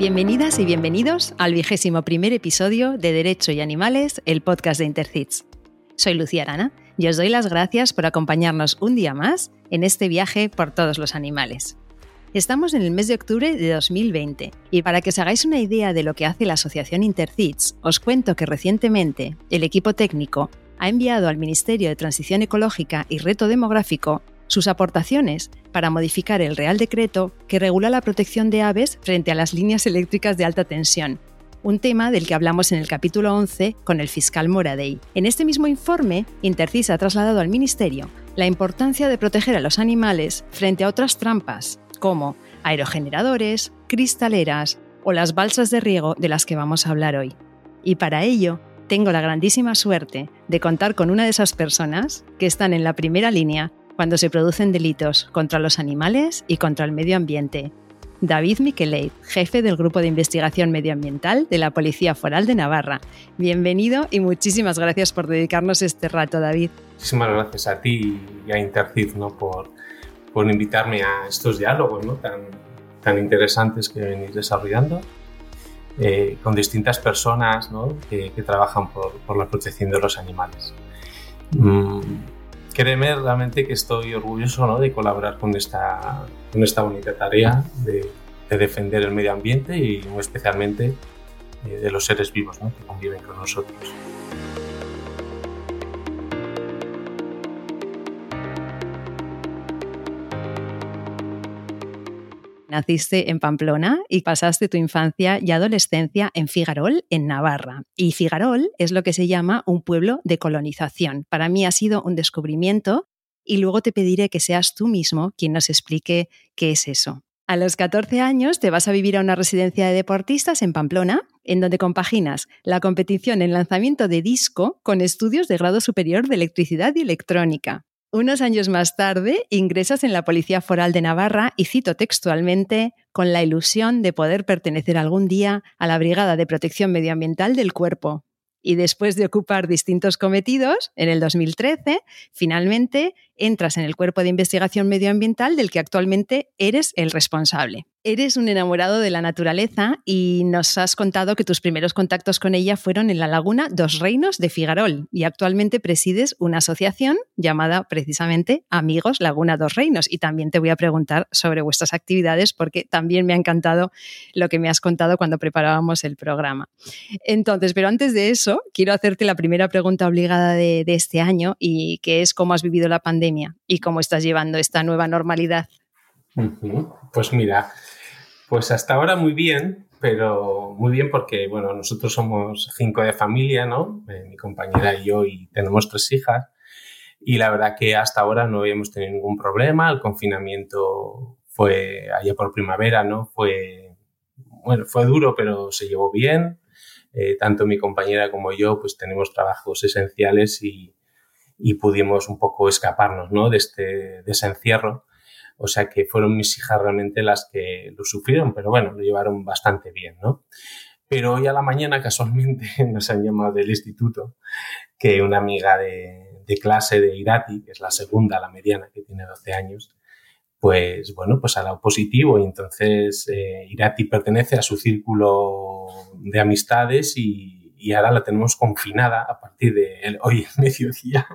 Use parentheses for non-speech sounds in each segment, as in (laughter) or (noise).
Bienvenidas y bienvenidos al vigésimo primer episodio de Derecho y Animales, el podcast de Intercits. Soy Lucía Arana y os doy las gracias por acompañarnos un día más en este viaje por todos los animales. Estamos en el mes de octubre de 2020 y para que os hagáis una idea de lo que hace la asociación Intercits, os cuento que recientemente el equipo técnico ha enviado al Ministerio de Transición Ecológica y Reto Demográfico sus aportaciones para modificar el Real Decreto que regula la protección de aves frente a las líneas eléctricas de alta tensión, un tema del que hablamos en el capítulo 11 con el fiscal Moradei. En este mismo informe, Intercis ha trasladado al Ministerio la importancia de proteger a los animales frente a otras trampas, como aerogeneradores, cristaleras o las balsas de riego de las que vamos a hablar hoy. Y para ello, tengo la grandísima suerte de contar con una de esas personas que están en la primera línea cuando se producen delitos contra los animales y contra el medio ambiente. David Miqueleit, jefe del Grupo de Investigación Medioambiental de la Policía Foral de Navarra. Bienvenido y muchísimas gracias por dedicarnos este rato, David. Muchísimas gracias a ti y a Intercid ¿no? por, por invitarme a estos diálogos ¿no? tan, tan interesantes que venís desarrollando eh, con distintas personas ¿no? que, que, trabajan por, por, la protección de los animales. Mm créeme realmente que estoy orgulloso ¿no? de colaborar con esta, con esta bonita tarea de, de, defender el medio ambiente y especialmente eh, de los seres vivos ¿no? que conviven con nosotros. Naciste en Pamplona y pasaste tu infancia y adolescencia en Figarol, en Navarra. Y Figarol es lo que se llama un pueblo de colonización. Para mí ha sido un descubrimiento y luego te pediré que seas tú mismo quien nos explique qué es eso. A los 14 años te vas a vivir a una residencia de deportistas en Pamplona, en donde compaginas la competición en lanzamiento de disco con estudios de grado superior de electricidad y electrónica. Unos años más tarde ingresas en la Policía Foral de Navarra y cito textualmente, con la ilusión de poder pertenecer algún día a la Brigada de Protección Medioambiental del Cuerpo. Y después de ocupar distintos cometidos, en el 2013, finalmente entras en el Cuerpo de Investigación Medioambiental del que actualmente eres el responsable. Eres un enamorado de la naturaleza y nos has contado que tus primeros contactos con ella fueron en la laguna Dos Reinos de Figarol y actualmente presides una asociación llamada precisamente Amigos Laguna Dos Reinos y también te voy a preguntar sobre vuestras actividades porque también me ha encantado lo que me has contado cuando preparábamos el programa. Entonces, pero antes de eso, quiero hacerte la primera pregunta obligada de, de este año y que es cómo has vivido la pandemia y cómo estás llevando esta nueva normalidad. Pues mira, pues hasta ahora muy bien, pero muy bien porque, bueno, nosotros somos cinco de familia, ¿no? Eh, mi compañera y yo y tenemos tres hijas. Y la verdad que hasta ahora no habíamos tenido ningún problema. El confinamiento fue allá por primavera, ¿no? Fue, bueno, fue duro, pero se llevó bien. Eh, tanto mi compañera como yo, pues tenemos trabajos esenciales y, y pudimos un poco escaparnos, ¿no? De este, de ese encierro o sea que fueron mis hijas realmente las que lo sufrieron, pero bueno, lo llevaron bastante bien, ¿no? Pero hoy a la mañana casualmente (laughs) nos han llamado del instituto que una amiga de, de clase de Irati, que es la segunda, la mediana, que tiene 12 años, pues bueno, pues ha dado positivo y entonces eh, Irati pertenece a su círculo de amistades y, y, ahora la tenemos confinada a partir de el, hoy en mediodía.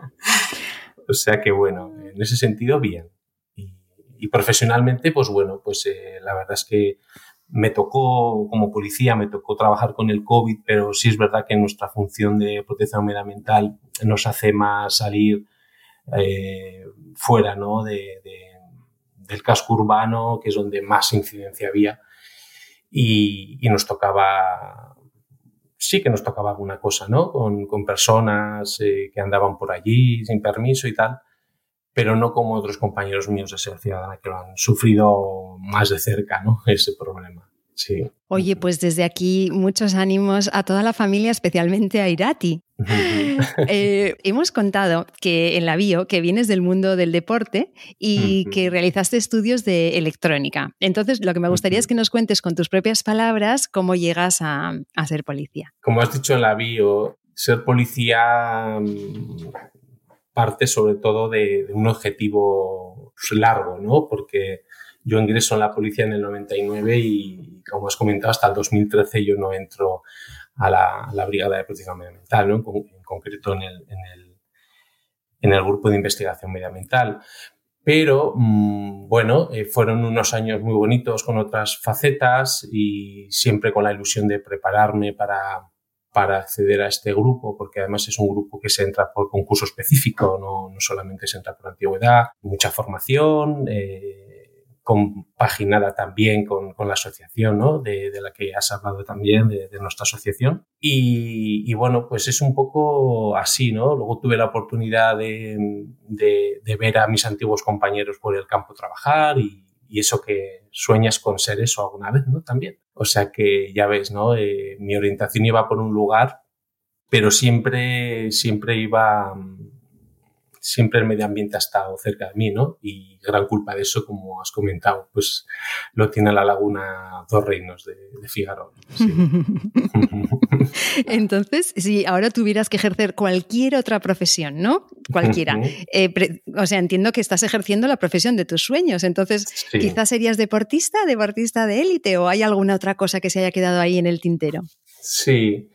o sea que bueno, en ese sentido bien y profesionalmente, pues bueno, pues eh, la verdad es que me tocó, como policía, me tocó trabajar con el COVID, pero sí es verdad que nuestra función de protección medioambiental nos hace más salir eh, fuera ¿no? de, de, del casco urbano, que es donde más incidencia había, y, y, nos tocaba, sí que nos tocaba alguna cosa, ¿no? Con, con personas eh, que andaban por allí sin permiso y tal pero no como otros compañeros míos de Ciudadana que lo han sufrido más de cerca, ¿no? (laughs) Ese problema. Sí. Oye, pues desde aquí muchos ánimos a toda la familia, especialmente a Irati. (laughs) eh, hemos contado que en la bio que vienes del mundo del deporte y que realizaste estudios de electrónica. Entonces, lo que me gustaría es que nos cuentes con tus propias palabras cómo llegas a, a ser policía. Como has dicho en la bio, ser policía parte sobre todo de, de un objetivo largo, ¿no? Porque yo ingreso en la policía en el 99 y, como has comentado, hasta el 2013 yo no entro a la, Brigada de Protección Medioambiental, ¿no? en, concreto en el, en, el, grupo de investigación medioambiental. Pero mm, bueno, eh, fueron unos años muy bonitos con otras facetas y siempre con la ilusión de prepararme para, para acceder a este grupo, porque además es un grupo que se entra por concurso específico, no, no solamente se entra por antigüedad, mucha formación. Eh, compaginada también con, con la asociación, ¿no? De, de, la que has hablado también, de, nuestra asociación. Y, bueno, pues es un poco así, ¿no? Luego tuve la oportunidad de, de ver a mis antiguos compañeros por el campo trabajar y, y, eso que sueñas con ser eso alguna vez, ¿no? También. O sea que ya ves, ¿no? Eh, mi orientación iba por un lugar, pero siempre, siempre iba siempre el medio ambiente ha estado cerca de mí, ¿no? Y gran culpa de eso, como has comentado, pues lo tiene la laguna Dos Reinos de, de Figaro. (laughs) Entonces, si ahora tuvieras que ejercer cualquier otra profesión, ¿no? Cualquiera. Eh, o sea, entiendo que estás ejerciendo la profesión de tus sueños. Entonces, quizás serías deportista, deportista de élite, o hay alguna otra cosa que se haya quedado ahí en el tintero. Sí,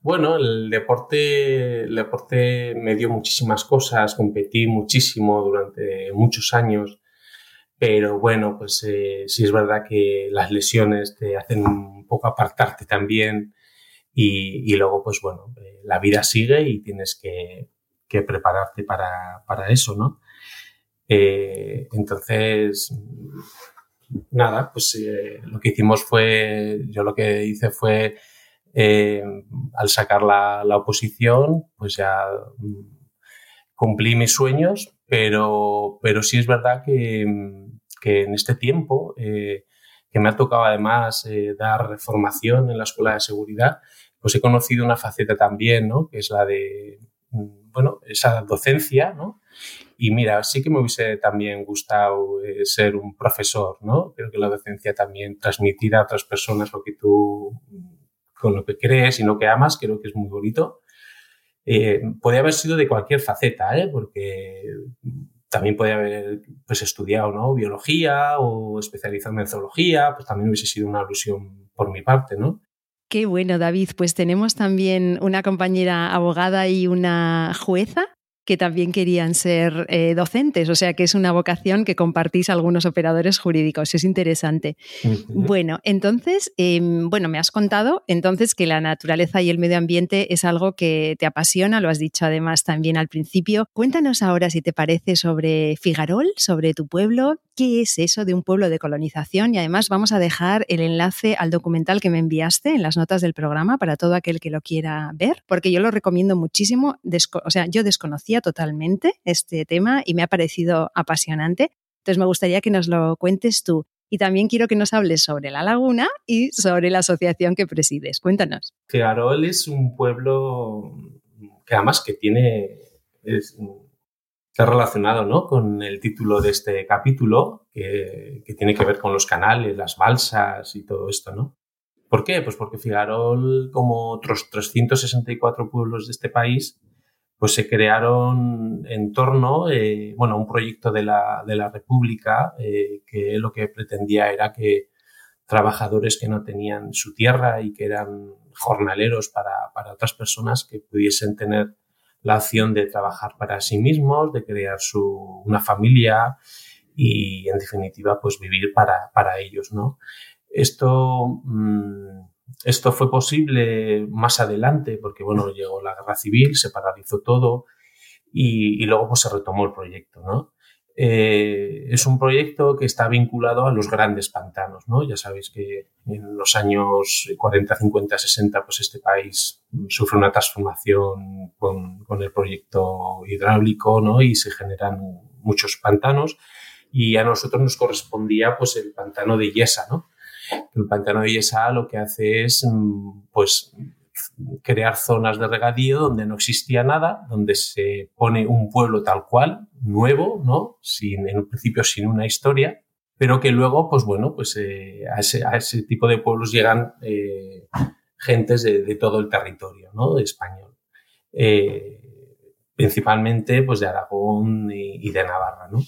bueno, el deporte, el deporte me dio muchísimas cosas, competí muchísimo durante muchos años, pero bueno, pues eh, sí es verdad que las lesiones te hacen un poco apartarte también y, y luego pues bueno, eh, la vida sigue y tienes que, que prepararte para, para, eso, ¿no? Eh, entonces, nada, pues lo que hicimos fue, yo lo que hice fue eh, al sacar la, la, oposición, pues ya mm, cumplí mis sueños, pero, pero sí es verdad que, que en este tiempo, eh, que me ha tocado además eh, dar formación en la Escuela de Seguridad, pues he conocido una faceta también, ¿no? Que es la de, mm, bueno, esa docencia, ¿no? Y mira, sí que me hubiese también gustado ser un profesor, ¿no? Creo que la docencia también transmitir a otras personas lo que tú con lo que crees y lo que amas, creo que es muy bonito. Eh, podría haber sido de cualquier faceta, ¿eh? porque también podría haber pues, estudiado ¿no? biología o especializado en zoología, pues también hubiese sido una alusión por mi parte, ¿no? Qué bueno, David. Pues tenemos también una compañera abogada y una jueza que también querían ser eh, docentes, o sea que es una vocación que compartís algunos operadores jurídicos, es interesante. Bueno, entonces, eh, bueno, me has contado entonces que la naturaleza y el medio ambiente es algo que te apasiona, lo has dicho además también al principio. Cuéntanos ahora, si te parece, sobre Figarol, sobre tu pueblo, qué es eso de un pueblo de colonización y además vamos a dejar el enlace al documental que me enviaste en las notas del programa para todo aquel que lo quiera ver, porque yo lo recomiendo muchísimo, o sea, yo desconocía totalmente este tema y me ha parecido apasionante. Entonces me gustaría que nos lo cuentes tú. Y también quiero que nos hables sobre la laguna y sobre la asociación que presides. Cuéntanos. Figarol es un pueblo que además que tiene, está relacionado ¿no? con el título de este capítulo, que, tiene que ver con los canales, las balsas y todo esto, ¿no? ¿Por qué? Pues porque Figarol, como otros 364 pueblos de este país, pues se crearon en torno, eh, bueno, un proyecto de la, de la República eh, que lo que pretendía era que trabajadores que no tenían su tierra y que eran jornaleros para, para otras personas que pudiesen tener la opción de trabajar para sí mismos, de crear su, una familia y, en definitiva, pues vivir para, para ellos, ¿no? Esto, mmm, esto fue posible más adelante porque, bueno, llegó la guerra civil, se paralizó todo y, y luego pues se retomó el proyecto, ¿no? Eh, es un proyecto que está vinculado a los grandes pantanos, ¿no? Ya sabéis que en los años 40, 50, 60, pues este país sufre una transformación con, con el proyecto hidráulico, ¿no? Y se generan muchos pantanos y a nosotros nos correspondía pues el pantano de Yesa, ¿no? El pantano de Yesa lo que hace es, mm, pues, crear zonas de regadío donde no existía nada, donde se pone un pueblo tal cual, nuevo, ¿no? Sin, en un principio sin una historia, pero que luego, pues bueno, pues eh, a, ese, a, ese, tipo de pueblos llegan eh, gentes de, de, todo el territorio, ¿no? español. Eh, principalmente, pues de Aragón y, y de Navarra, ¿no?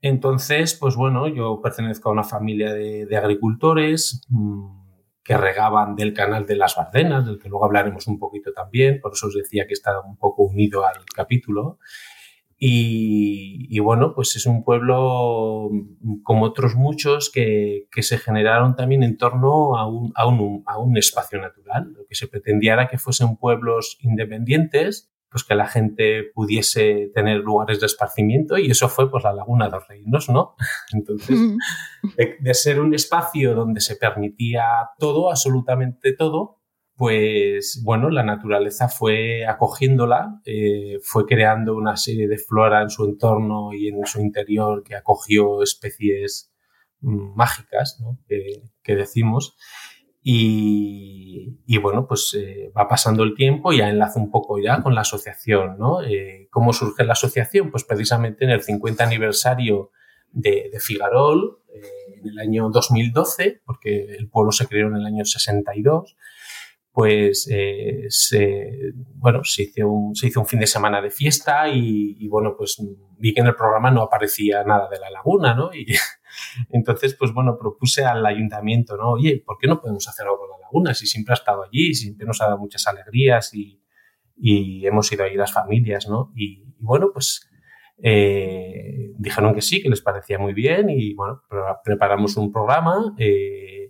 Entonces, pues bueno, yo pertenezco a una familia de, agricultores mm, que regaban del canal de las Bardenas, del que luego hablaremos un poquito también, por eso os decía que está un poco unido al capítulo. Y, bueno, pues es un pueblo mm, como otros muchos que, se generaron también en torno a un, un, a un, espacio natural. Lo que se pretendía era que fuesen pueblos independientes, pues que la gente pudiese tener lugares de esparcimiento y eso fue pues la Laguna de los Reinos, ¿no? (laughs) Entonces, de, de ser un espacio donde se permitía todo, absolutamente todo, pues bueno, la naturaleza fue acogiéndola, eh, fue creando una serie de flora en su entorno y en su interior que acogió especies mm, mágicas, ¿no? que, decimos. Y, bueno, pues eh, va pasando el tiempo y ya enlazo un poco ya con la asociación, ¿no? Eh, ¿Cómo surge la asociación? Pues precisamente en el 50 aniversario de, de Figarol, en el año 2012, porque el pueblo se creó en el año 62, pues eh, se, bueno, se hizo, un, se hizo un fin de semana de fiesta y, bueno, pues vi que en el programa no aparecía nada de la laguna, ¿no? Y entonces, pues bueno, propuse al ayuntamiento, ¿no? Oye, ¿por qué no podemos hacer algo con la laguna? Si siempre ha estado allí, siempre nos ha dado muchas alegrías y, y hemos ido ahí las familias, ¿no? Y, bueno, pues eh, dijeron que sí, que les parecía muy bien y bueno, preparamos un programa. Eh,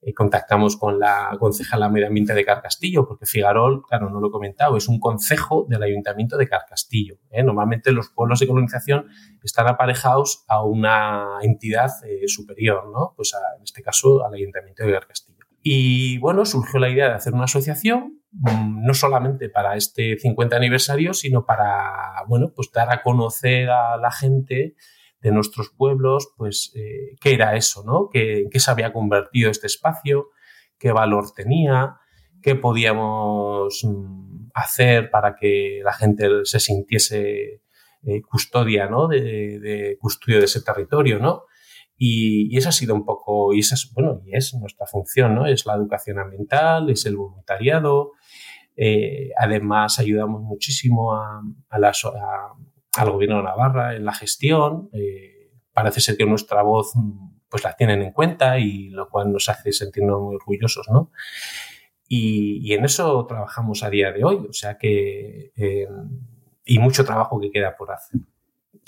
eh, contactamos con la concejala medio ambiente de Carcastillo, porque Figarol, claro, no lo he comentado, es un concejo del ayuntamiento de Carcastillo. ¿eh? Normalmente los pueblos de colonización están aparejados a una entidad eh, superior, ¿no? Pues en este caso al ayuntamiento de Carcastillo. Y bueno, surgió la idea de hacer una asociación, mm, no solamente para este 50 aniversario, sino para, bueno, pues dar a conocer a la gente de nuestros pueblos, pues, eh, qué era eso, ¿no? ¿Qué, ¿Qué se había convertido este espacio? ¿Qué valor tenía? ¿Qué podíamos mm, hacer para que la gente se sintiese eh, custodia, ¿no? De, de, de ese territorio, ¿no? Y, y, esa ha sido un poco, y esa es, bueno, y es nuestra función, ¿no? Es la educación ambiental, es el voluntariado. Eh, además, ayudamos muchísimo a, a, las, a, al gobierno de Navarra en la gestión. Eh, parece ser que nuestra voz pues la tienen en cuenta y lo cual nos hace sentirnos muy orgullosos, ¿no? Y, en eso trabajamos a día de hoy, o sea que eh, y mucho trabajo que queda por hacer.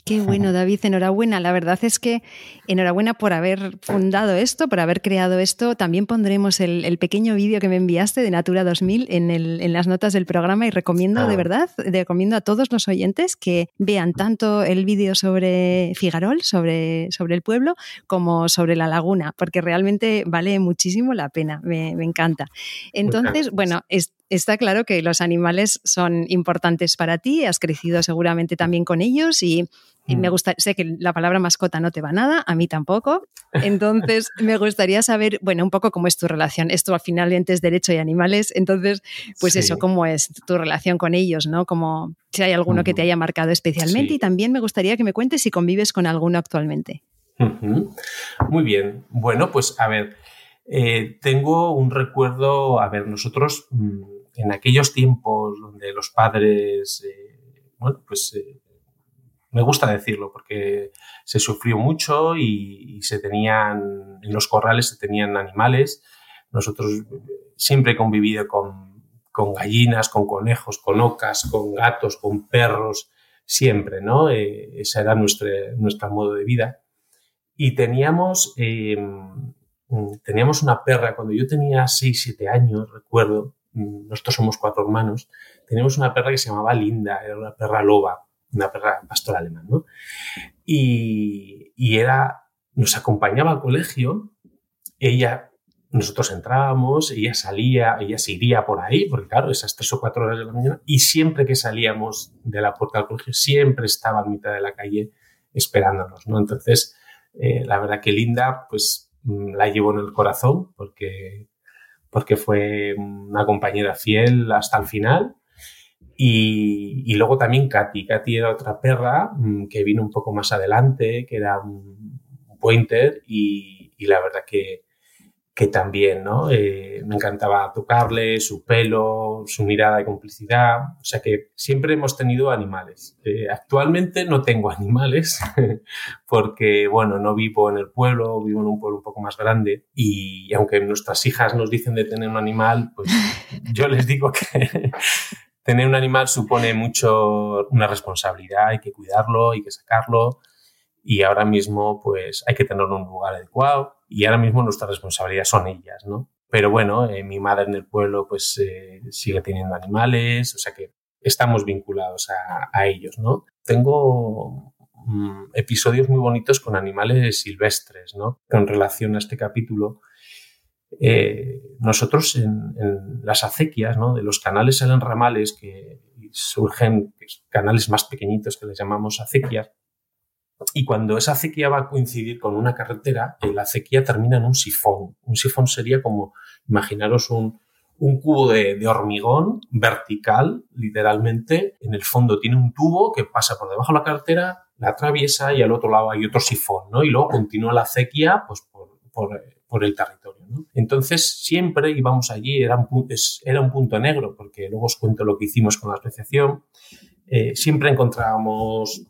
Qué bueno, (laughs) David, enhorabuena. La verdad es que enhorabuena por haber fundado esto, por haber creado esto. También pondremos el, pequeño vídeo que me enviaste de Natura 2000 en, el, en, las notas del programa y recomiendo, de verdad, recomiendo a todos los oyentes que vean tanto el vídeo sobre Figarol, sobre, sobre el pueblo, como sobre la laguna, porque realmente vale muchísimo la pena. Me, me encanta. Entonces, bueno, es, está claro que los animales son importantes para ti, has crecido seguramente también con ellos y, me mm. gusta, sé que la palabra mascota no te va nada, a mí tampoco. Entonces, (laughs) me gustaría saber, bueno, un poco cómo es tu relación. Esto al final es derecho y animales, entonces, pues eso, cómo es tu relación con ellos, ¿no? Como si hay alguno que te haya marcado especialmente y también me gustaría que me cuentes si convives con alguno actualmente. Muy bien. Bueno, pues a ver, eh, tengo un recuerdo, a ver, nosotros mm, en aquellos tiempos donde los padres, eh, bueno, pues eh, me gusta decirlo porque se sufrió mucho y, se tenían, en los corrales se tenían animales. Nosotros siempre he convivido con, gallinas, con conejos, con ocas, con gatos, con perros, siempre, ¿no? Eh, ese era nuestro, nuestro modo de vida. Y teníamos, teníamos una perra, cuando yo tenía 6, 7 años, recuerdo, nosotros somos cuatro hermanos, teníamos una perra que se llamaba Linda, era una perra loba, una perra pastor alemán, ¿no? Y, y era, nos acompañaba al colegio, ella, nosotros entrábamos, ella salía, ella se por ahí, porque claro, esas tres o cuatro horas de la mañana, y siempre que salíamos de la puerta del colegio, siempre estaba a mitad de la calle esperándonos, ¿no? Entonces, eh, la verdad que Linda, pues mm, la llevo en el corazón, porque porque fue una compañera fiel hasta el final. Y, luego también Katy. Katy era otra perra mm, que vino un poco más adelante, que era un pointer y, la verdad que, que también, ¿no? Eh, me encantaba tocarle, su pelo, su mirada de complicidad. O sea que siempre hemos tenido animales. Eh, actualmente no tengo (laughs) animales porque, bueno, no vivo en el pueblo, vivo en un pueblo un poco más grande y aunque nuestras hijas nos dicen de tener un animal, pues (laughs) yo les digo que tener un animal supone mucho una responsabilidad, hay que cuidarlo, hay que sacarlo y ahora mismo pues hay que tenerlo en un lugar adecuado y ahora mismo nuestra responsabilidad son ellas, ¿no? Pero bueno, eh, mi madre en el pueblo pues eh, sigue teniendo animales, o sea que estamos vinculados a, ellos, ¿no? Tengo mm, episodios muy bonitos con animales silvestres, ¿no? Con relación a este capítulo, eh, nosotros en, en, las acequias, ¿no? De los canales salen ramales que surgen canales más pequeñitos que les llamamos acequias, y cuando esa acequia va a coincidir con una carretera, la acequia termina en un sifón. Un sifón sería como, imaginaros un, un cubo de, hormigón vertical, literalmente. En el fondo tiene un tubo que pasa por debajo de la carretera, la atraviesa y al otro lado hay otro sifón, ¿no? Y luego continúa la acequia pues, por, por, por el territorio, ¿no? Entonces siempre íbamos allí, era un, era un punto negro, porque luego os cuento lo que hicimos con la asociación. Eh, siempre encontrábamos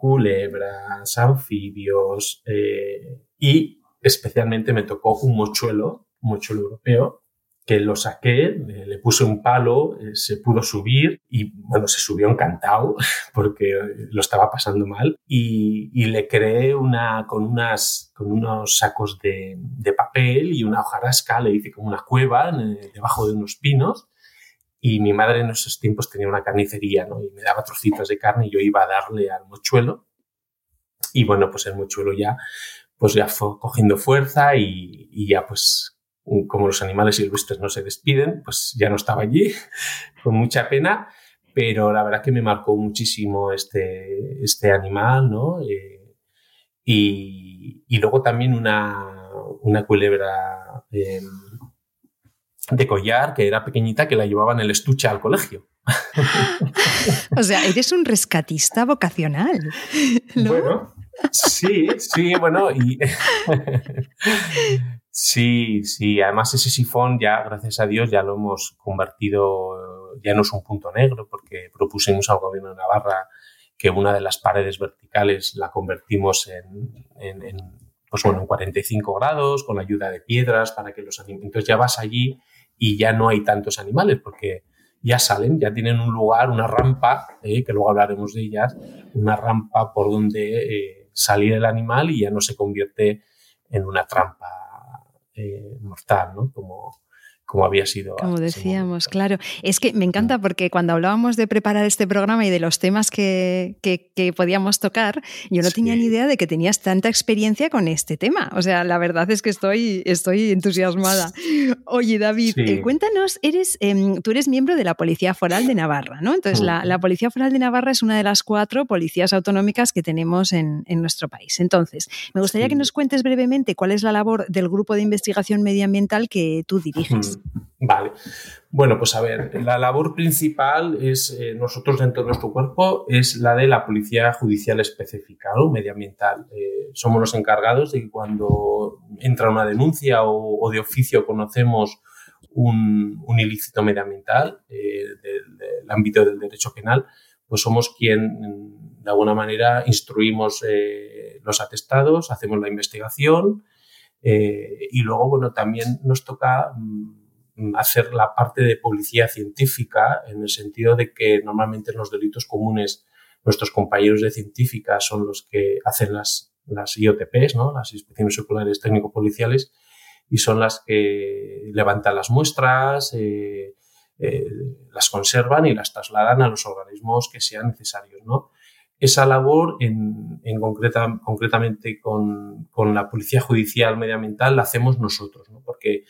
culebras, anfibios eh, y especialmente me tocó un mochuelo, un mochuelo europeo, que lo saqué, le puse un palo, eh, se pudo subir y bueno, se subió encantado (laughs) porque lo estaba pasando mal y, y le creé una, con, unas, con unos sacos de, de, papel y una hojarasca, le hice como una cueva debajo de unos pinos y mi madre en esos tiempos tenía una carnicería, ¿no? Y me daba trocitos de carne y yo iba a darle al mochuelo. Y bueno, pues el mochuelo ya, pues ya fue cogiendo fuerza y, y ya pues como los animales silvestres no se despiden, pues ya no estaba allí, (laughs) con mucha pena, pero la verdad que me marcó muchísimo este, este animal, ¿no? Eh, y, y, luego también una, una culebra eh, de collar que era pequeñita que la llevaba en el estuche al colegio. (laughs) o sea, eres un rescatista vocacional. Bueno, sí, sí, bueno, y (laughs) sí, sí, además ese sifón ya, gracias a Dios, ya lo hemos convertido, ya no es un punto negro, porque propusimos al gobierno de Navarra que una de las paredes verticales la convertimos en, en, en pues bueno, en 45 grados, con la ayuda de piedras para que los alimentos ya vas allí y ya no hay tantos animales porque ya salen, ya tienen un lugar, una rampa, eh, que luego hablaremos de ellas, una rampa por donde eh, salir el animal y ya no se convierte en una trampa eh, mortal, ¿no? Como, como había sido. Como decíamos, claro. Es que me encanta mm. porque cuando hablábamos de preparar este programa y de los temas que, que, podíamos tocar, yo no tenía ni idea de que tenías tanta experiencia con este tema. O sea, la verdad es que estoy, estoy entusiasmada. Oye, David, eh, cuéntanos, eres, eh, tú eres miembro de la Policía Foral de Navarra, ¿no? Entonces, la, la, Policía Foral de Navarra es una de las cuatro policías autonómicas que tenemos en, en nuestro país. Entonces, me gustaría que nos cuentes brevemente cuál es la labor del Grupo de Investigación Medioambiental que tú diriges. Vale. Bueno, pues a ver, la labor principal es, eh, nosotros dentro de nuestro cuerpo, es la de la Policía Judicial Específica, o Medioambiental. Eh, somos los encargados de que cuando entra una denuncia o, de oficio conocemos un, ilícito medioambiental eh, del, ámbito del derecho penal, pues somos quien, de alguna manera, instruimos los atestados, hacemos la investigación y luego, bueno, también nos toca mm, hacer la parte de policía científica en el sentido de que normalmente en los delitos comunes nuestros compañeros de científica son los que hacen las, las IOTPs, ¿no? las inspecciones oculares técnico-policiales, y son las que levantan las muestras, eh, eh, las conservan y las trasladan a los organismos que sean necesarios. ¿no? Esa labor, en, en concreta, concretamente con, con, la Policía Judicial Medioambiental, la hacemos nosotros, ¿no? porque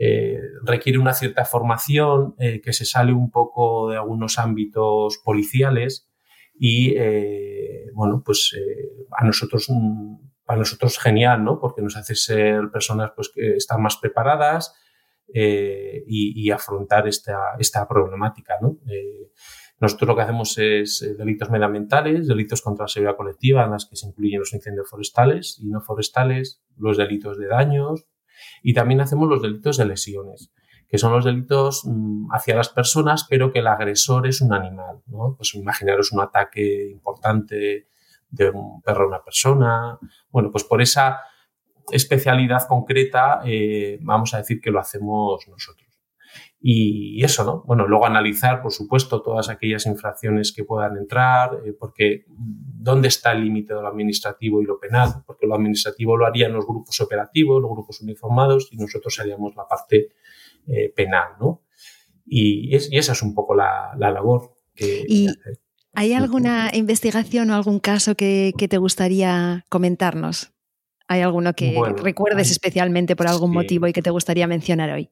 eh, requiere una cierta formación eh, que se sale un poco de algunos ámbitos policiales y eh, bueno pues a nosotros para nosotros genial no porque nos hace ser personas pues que están más preparadas y, y, afrontar esta, esta problemática no nosotros lo que hacemos es delitos medioambientales, delitos contra la seguridad colectiva, en las que se incluyen los incendios forestales y no forestales, los delitos de daños, Y también hacemos los delitos de lesiones, que son los delitos mm, hacia las personas, pero que el agresor es un animal. ¿no? Pues imaginaros un ataque importante de un perro a una persona. Bueno, pues por esa especialidad concreta eh, vamos a decir que lo hacemos nosotros. Y eso, ¿no? Bueno, luego analizar, por supuesto, todas aquellas infracciones que puedan entrar, eh, porque ¿dónde está el límite de lo administrativo y lo penal? Porque lo administrativo lo harían los grupos operativos, los grupos uniformados, y nosotros haríamos la parte eh, penal, ¿no? Y, esa es un poco la, labor que... ¿Y hay alguna investigación o algún caso que, te gustaría comentarnos? ¿Hay alguno que recuerdes especialmente por algún motivo y que te gustaría mencionar hoy?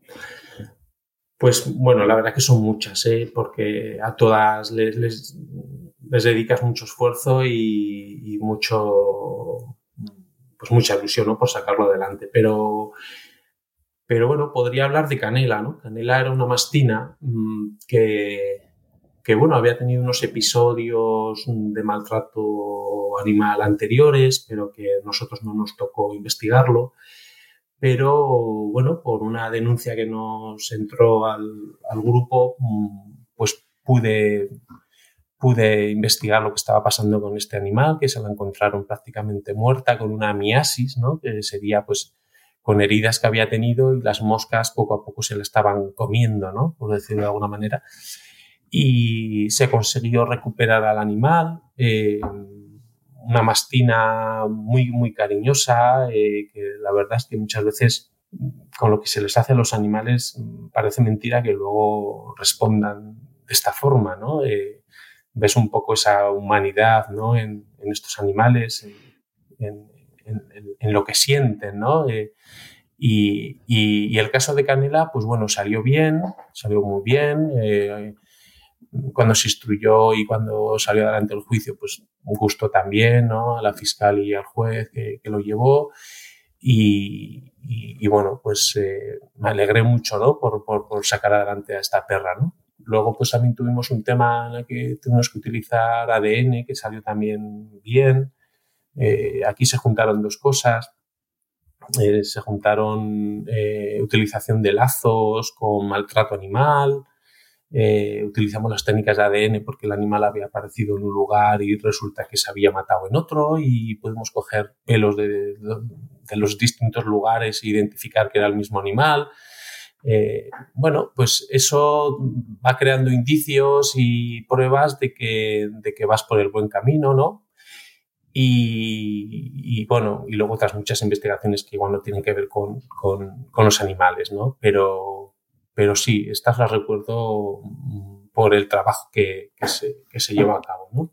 Pues bueno, la verdad que son muchas, ¿eh? porque a todas les, les, dedicas mucho esfuerzo y, mucho, pues mucha ilusión ¿no? por sacarlo adelante. Pero, pero bueno, podría hablar de Canela, ¿no? Canela era una mastina mm, que, que bueno, había tenido unos episodios de maltrato animal anteriores, pero que nosotros no nos tocó investigarlo pero bueno, por una denuncia que nos entró al, grupo, mm, pues pude, pude investigar lo que estaba pasando con este animal, que se la encontraron prácticamente muerta con una miasis, ¿no? que sería pues con heridas que había tenido y las moscas poco a poco se le estaban comiendo, ¿no? por decirlo de alguna manera. Y se consiguió recuperar al animal. Eh, una mastina muy, muy cariñosa, eh, que la verdad es que muchas veces con lo que se les hace a los animales parece mentira que luego respondan de esta forma, ¿no? Eh, ves un poco esa humanidad, ¿no? En, estos animales, en, lo que sienten, ¿no? Eh, y, el caso de Canela, pues bueno, salió bien, salió muy bien cuando se instruyó y cuando salió adelante el juicio, pues un gusto también, ¿no? A la fiscal y al juez que, lo llevó. Y, bueno, pues eh, me alegré mucho, ¿no? Por, por, sacar adelante a esta perra, ¿no? Luego, pues también tuvimos un tema en el que tuvimos que utilizar ADN, que salió también bien. Eh, aquí se juntaron dos cosas. Eh, se juntaron utilización de lazos con maltrato animal, eh, utilizamos las técnicas de ADN porque el animal había aparecido en un lugar y resulta que se había matado en otro y podemos coger pelos de, los distintos lugares e identificar que era el mismo animal. Eh, bueno, pues eso va creando indicios y pruebas de que, de que vas por el buen camino, ¿no? Y, bueno, y luego otras muchas investigaciones que igual no tienen que ver con, con, con los animales, ¿no? Pero, pero sí, estas las recuerdo mm, por el trabajo que, que, se, que se lleva a cabo, ¿no?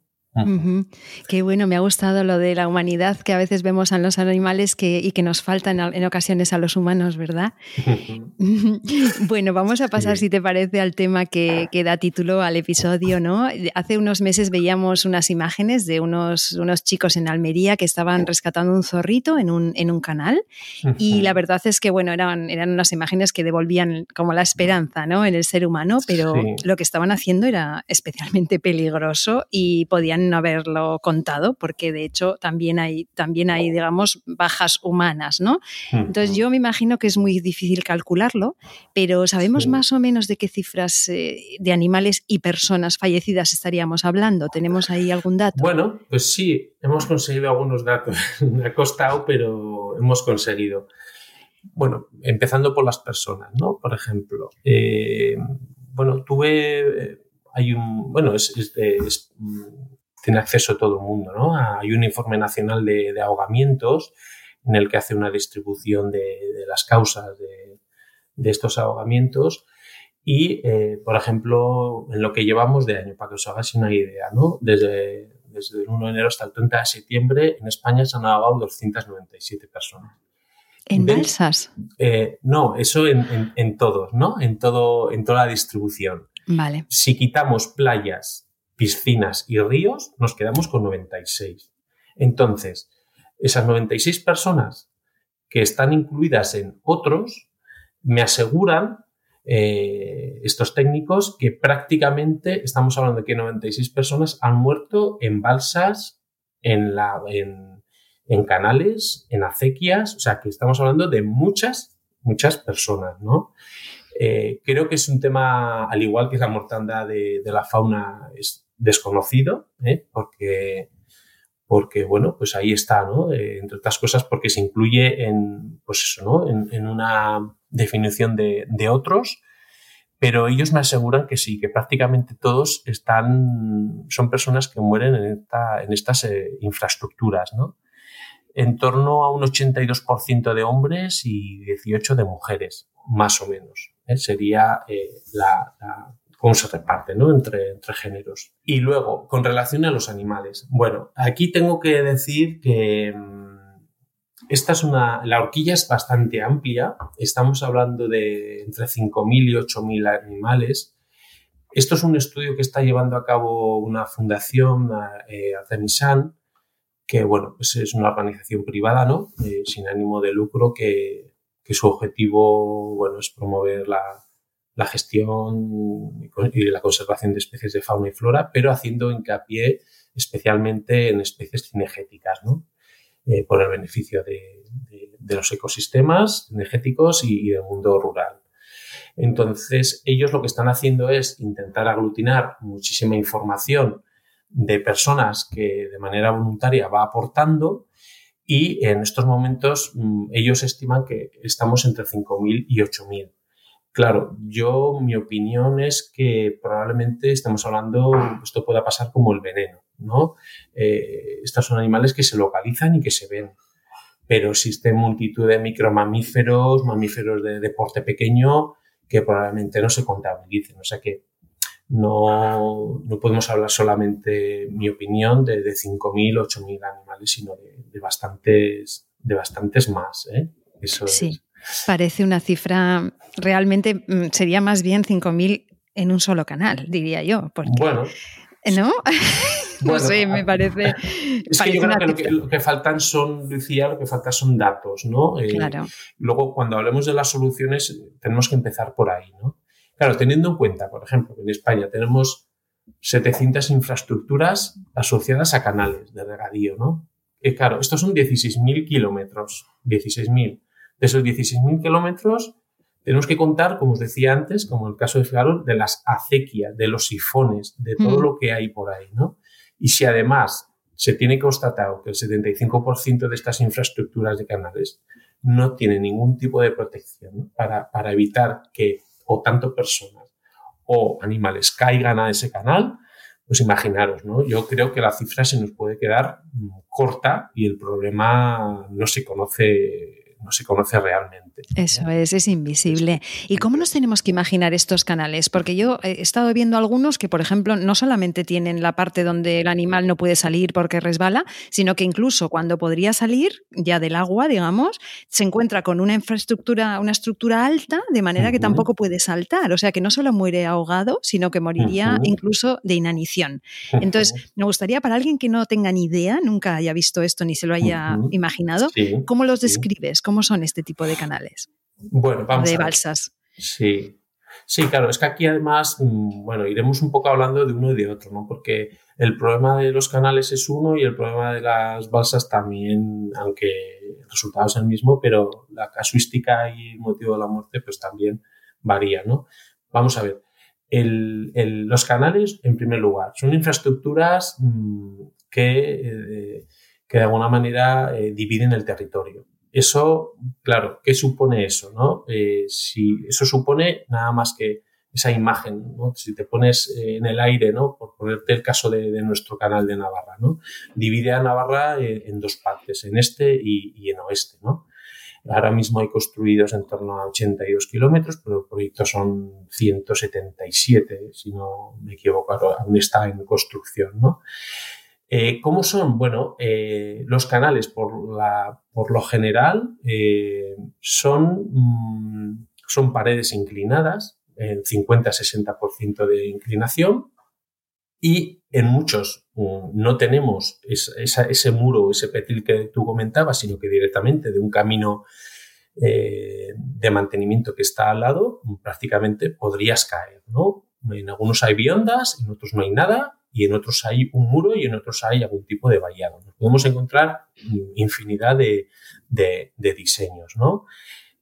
Qué bueno, me ha gustado lo de la humanidad que a veces vemos en los animales que, y que nos falta en, ocasiones a los humanos, ¿verdad? (laughs) bueno, vamos a pasar, si te parece, al tema que, da título al episodio, ¿no? Hace unos meses veíamos unas imágenes de unos, unos chicos en Almería que estaban rescatando un zorrito en un, en un canal y la verdad es que, bueno, eran, eran unas imágenes que devolvían como la esperanza, ¿no? En el ser humano, pero lo que estaban haciendo era especialmente peligroso y podían no haberlo contado, porque de hecho también hay, también hay digamos, bajas humanas, ¿no? Entonces yo me imagino que es muy difícil calcularlo, pero ¿sabemos más o menos de qué cifras eh, de animales y personas fallecidas estaríamos hablando? ¿Tenemos ahí algún dato? Bueno, pues sí, hemos conseguido algunos datos. (laughs) me ha costado, pero hemos conseguido. Bueno, empezando por las personas, ¿no? Por ejemplo, eh, bueno, tuve, eh, hay un, bueno, es, es tiene acceso todo el mundo. ¿no? Hay un informe nacional de, ahogamientos en el que hace una distribución de, las causas de, estos ahogamientos y, eh, por ejemplo, en lo que llevamos de año, para que os hagáis una idea, ¿no? desde, desde el 1 de enero hasta el 30 de septiembre en España se han ahogado 297 personas. ¿En balsas? Eh, no, eso en, en, todos, ¿no? En, todo, en toda la distribución. Vale. Si quitamos playas piscinas y ríos, nos quedamos con 96. Entonces, esas 96 personas que están incluidas en otros, me aseguran eh, estos técnicos que prácticamente estamos hablando de que 96 personas han muerto en balsas, en, canales, en acequias, o sea que estamos hablando de muchas muchas personas, ¿no? Eh, creo que es un tema, al igual que la mortandad de, la fauna, es desconocido, ¿eh? porque, porque, bueno, pues ahí está, ¿no? Eh, entre otras cosas, porque se incluye en, pues eso, ¿no? En, una definición de, otros, pero ellos me aseguran que sí, que prácticamente todos están, son personas que mueren en, en estas infraestructuras, ¿no? En torno a un 82% de hombres y 18% de mujeres, más o menos. ¿eh? sería eh, la, cómo se reparte ¿no? entre, entre géneros. Y luego, con relación a los animales. Bueno, aquí tengo que decir que mm, esta es una, la horquilla es bastante amplia. Estamos hablando de entre 5.000 y 8.000 animales. Esto es un estudio que está llevando a cabo una fundación, eh, Artemisan, que bueno, pues es una organización privada, ¿no? Eh, sin ánimo de lucro que, que su objetivo bueno, es promover la, gestión y la conservación de especies de fauna y flora, pero haciendo hincapié especialmente en especies cinegéticas, ¿no? Eh, por el beneficio de, los ecosistemas energéticos y, del mundo rural. Entonces, ellos lo que están haciendo es intentar aglutinar muchísima información de personas que de manera voluntaria va aportando y en estos momentos mm, ellos estiman que estamos entre 5.000 y 8.000. Claro, yo mi opinión es que probablemente estamos hablando, esto pueda pasar como el veneno, ¿no? Eh, estos son animales que se localizan y que se ven, pero existen multitud de micromamíferos, mamíferos de deporte pequeño que probablemente no se contabilicen. O sea que no, no podemos hablar solamente, mi opinión, de, de 5.000, 8.000 animales, sino de, bastantes, de bastantes más. ¿eh? Eso sí, parece una cifra, realmente mm, sería más bien 5.000 en un solo canal, diría yo. bueno. ¿No? (laughs) no sé, me parece. Es que yo creo que lo, que faltan son, Lucía, lo que falta son datos, ¿no? Eh, claro. Luego, cuando hablemos de las soluciones, tenemos que empezar por ahí, ¿no? Claro, teniendo en cuenta, por ejemplo, que en España tenemos 700 infraestructuras asociadas a canales de regadío, ¿no? Y claro, estos son 16.000 kilómetros, 16.000. De esos 16.000 kilómetros tenemos que contar, como os decía antes, como en el caso de Figaro, de las acequias, de los sifones, de todo mm. lo que hay por ahí, ¿no? Y si además se tiene constatado que el 75% de estas infraestructuras de canales no tiene ningún tipo de protección para, para evitar que o tanto personas o animales caigan a ese canal, pues imaginaros, ¿no? Yo creo que la cifra se nos puede quedar corta y el problema no se conoce no se conoce realmente. Eso es, es invisible. ¿Y cómo nos tenemos que imaginar estos canales? Porque yo he estado viendo algunos que, por ejemplo, no solamente tienen la parte donde el animal no puede salir porque resbala, sino que incluso cuando podría salir ya del agua, digamos, se encuentra con una infraestructura, una estructura alta, de manera que tampoco puede saltar. O sea, que no solo muere ahogado, sino que moriría incluso de inanición. Entonces, me gustaría para alguien que no tenga ni idea, nunca haya visto esto ni se lo haya imaginado, ¿cómo los describes? ¿Cómo son este tipo de canales? Bueno, vamos de balsas. Sí. Sí, claro, es que aquí además, mm, bueno, iremos un poco hablando de uno y de otro, ¿no? Porque el problema de los canales es uno y el problema de las balsas también, aunque el resultado es el mismo, pero la casuística y el motivo de la muerte pues también varía, ¿no? Vamos a ver, los canales, en primer lugar, son infraestructuras mm, que, eh, que de alguna manera eh, dividen el territorio. Eso, claro, ¿qué supone eso? ¿no? Eh, si eso supone nada más que esa imagen, ¿no? si te pones eh, en el aire, ¿no? por ponerte el caso de, nuestro canal de Navarra, ¿no? divide a Navarra eh, en, dos partes, en este y, en oeste. ¿no? Ahora mismo hay construidos en torno a 82 kilómetros, pero el proyecto son 177, si no me equivoco, aún está en construcción. ¿no? Eh, ¿Cómo son? Bueno, eh, los canales por, lo general eh, son, mm, son paredes inclinadas, en 50-60% de inclinación, y en muchos mm, no tenemos ese muro, ese petil que tú comentabas, sino que directamente de un camino de mantenimiento que está al lado, prácticamente podrías caer, ¿no? En algunos hay biondas, en otros no hay nada, y en otros hay un muro y en otros hay algún tipo de vallado. podemos encontrar infinidad de, diseños, ¿no?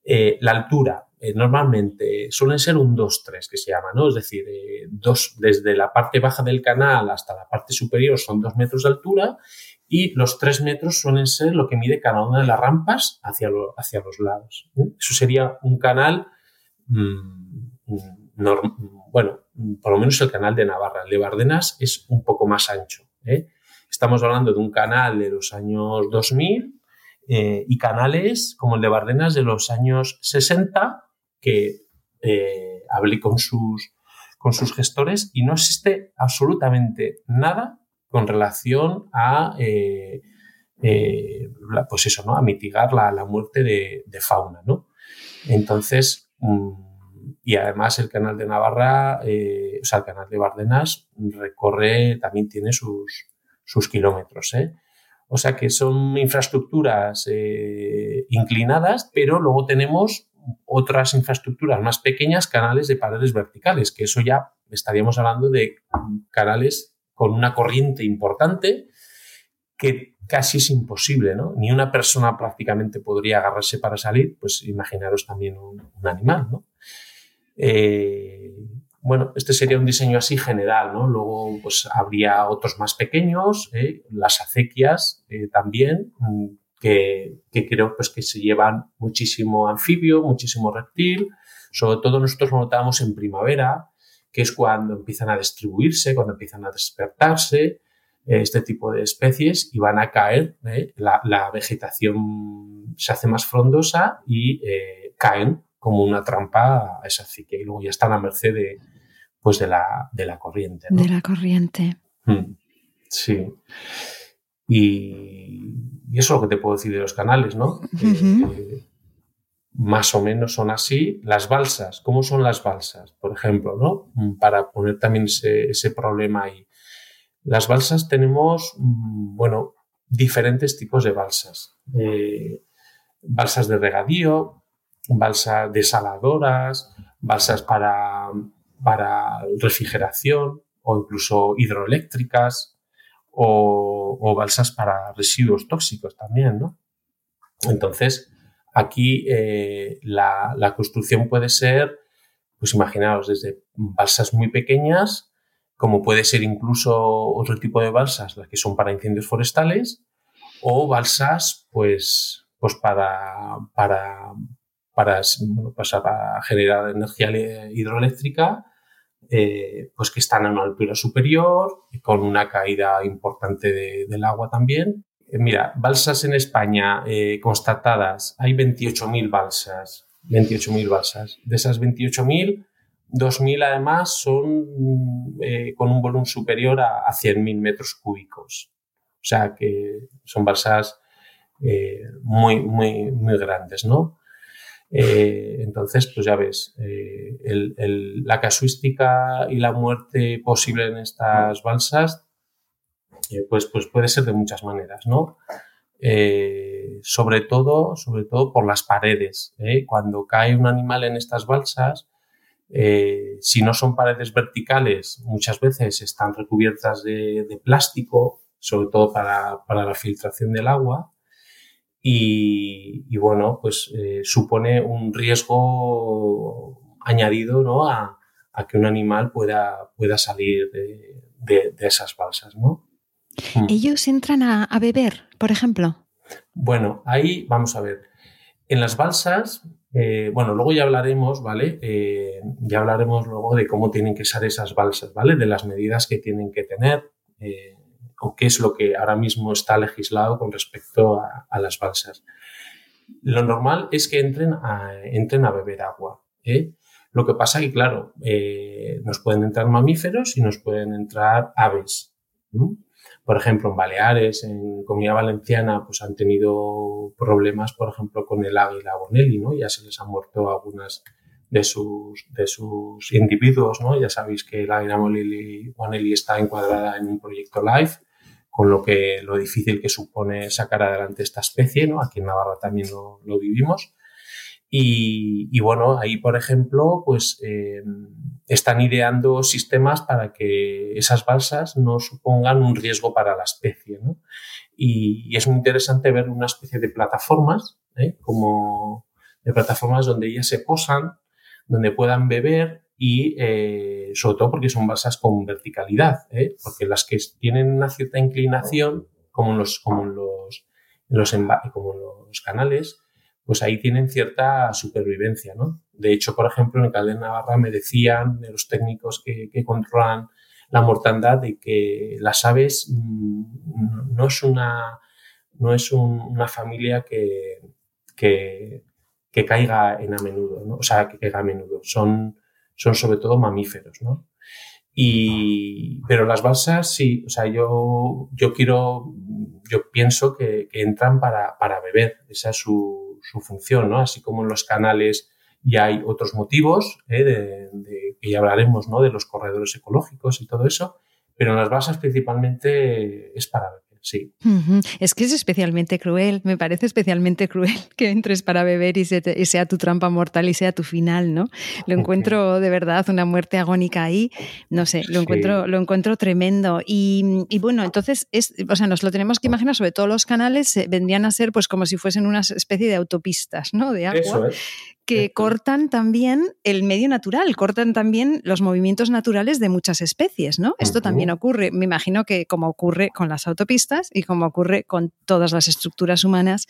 Eh, la altura, eh, normalmente suelen ser un 2-3 que se llama, ¿no? Es decir, dos, desde la parte baja del canal hasta la parte superior son 2 metros de altura y los 3 metros suelen ser lo que mide cada una de las rampas hacia, hacia los lados. Eso sería un canal, mm, bueno, por lo menos el canal de Navarra. El de Bardenas es un poco más ancho. ¿eh? Estamos hablando de un canal de los años 2000 eh, y canales como el de Bardenas de los años 60 que eh, hablé con sus, con sus gestores y no existe absolutamente nada con relación a, pues eso, ¿no? A mitigar la, muerte de, fauna, ¿no? Entonces, mm, y además el canal de Navarra, eh, o sea, el canal de Bardenas recorre, también tiene sus, sus kilómetros, O sea que son infraestructuras inclinadas, pero luego tenemos otras infraestructuras más pequeñas, canales de paredes verticales, que eso ya estaríamos hablando de canales con una corriente importante que casi es imposible, ¿no? Ni una persona prácticamente podría agarrarse para salir, pues imaginaros también un, animal, ¿no? Eh, bueno, este sería un diseño así general, ¿no? Luego, pues habría otros más pequeños, ¿eh? las acequias eh, también, mm, que, creo pues que se llevan muchísimo anfibio, muchísimo reptil. Sobre todo nosotros lo notamos en primavera, que es cuando empiezan a distribuirse, cuando empiezan a despertarse este tipo de especies y van a caer, la, vegetación se hace más frondosa y caen como una trampa a esa psique y luego ya están a merced de, pues de, la, de la corriente. De la corriente. Hmm. Sí. Y, y, eso es lo que te puedo decir de los canales, ¿no? más o menos son así. Las balsas, ¿cómo son las balsas? Por ejemplo, ¿no? Mm, para poner también ese, problema ahí. Las balsas tenemos, mm, bueno, diferentes tipos de balsas. Eh, balsas de regadío, balsas desaladoras, balsas para, para refrigeración o incluso hidroeléctricas o, o balsas para residuos tóxicos también, ¿no? Entonces, Aquí eh, la, construcción puede ser, pues imaginaos, desde balsas muy pequeñas, como puede ser incluso otro tipo de balsas, las que son para incendios forestales, o balsas, pues, pues para, para, para, pues generar energía hidroeléctrica, eh, pues que están a una altura superior, con una caída importante del agua también, eh, mira, balsas en España eh, constatadas, hay 28.000 balsas. 28.000 balsas. De esas 28.000, 2.000 además son con un volumen superior a, 100.000 metros cúbicos. O sea que son balsas muy, muy, muy grandes, ¿no? Entonces, pues ya ves, la casuística y la muerte posible en estas balsas eh, pues, pues puede ser de muchas maneras, ¿no? Eh, sobre todo, sobre todo por las paredes. ¿eh? Cuando cae un animal en estas balsas, si no son paredes verticales, muchas veces están recubiertas de, plástico, sobre todo para, la filtración del agua. Y, bueno, pues supone un riesgo añadido ¿no? a, que un animal pueda, pueda salir de, de esas balsas, ¿no? Mm. ¿Ellos entran a, beber, por ejemplo? Bueno, ahí vamos a ver. En las balsas, eh, bueno, luego ya hablaremos, ¿vale? Eh, ya hablaremos luego de cómo tienen que ser esas balsas, ¿vale? De las medidas que tienen que tener eh, o qué es lo que ahora mismo está legislado con respecto a, las balsas. Lo normal es que entren a, entren a beber agua. Lo que pasa que, claro, nos pueden entrar mamíferos y nos pueden entrar aves. Por ejemplo, en Baleares, en Comunidad Valenciana, pues han tenido problemas, por ejemplo, con el águila bonelli, ¿no? Ya se les han muerto algunas de sus, de sus individuos, ¿no? Ya sabéis que el águila bonelli está encuadrada en un proyecto LIFE, con lo que lo difícil que supone sacar adelante esta especie, ¿no? Aquí en Navarra también lo, vivimos. Y, bueno, ahí, por ejemplo, pues eh, están ideando sistemas para que esas balsas no supongan un riesgo para la especie. Y, es muy interesante ver una especie de plataformas, ¿eh? como de plataformas donde ellas se posan, donde puedan beber y eh, sobre todo porque son balsas con verticalidad, ¿eh? porque las que tienen una cierta inclinación, como en los, como en los, en los, como los canales, pues ahí tienen cierta supervivencia, ¿no? De hecho, por ejemplo, en el Calder Navarra me decían de los técnicos que, que controlan la mortandad de que las aves mm, no es una, no es una familia que, que, que, caiga en a menudo, ¿no? O sea, que caiga a menudo. Son, son sobre todo mamíferos, ¿no? Y, pero las balsas sí, o sea, yo, yo quiero, yo pienso que, que entran para, para, beber, esa es su, su, función, ¿no? Así como en los canales ya hay otros motivos, ¿eh? de, de, que ya hablaremos, ¿no? De los corredores ecológicos y todo eso, pero en las balsas principalmente es para beber sí. Es que es especialmente cruel, me parece especialmente cruel (laughs) que entres para beber y, sea tu trampa mortal y sea tu final, ¿no? Lo encuentro de verdad una muerte agónica ahí, no sé, lo encuentro, lo encuentro tremendo. Y, bueno, entonces, es, o sea, nos lo tenemos que imaginar, sobre todo los canales eh, vendrían a ser pues como si fuesen una especie de autopistas, ¿no? De agua que cortan también el medio natural, cortan también los movimientos naturales de muchas especies, ¿no? Esto también ocurre, me imagino que como ocurre con las autopistas y como ocurre con todas las estructuras humanas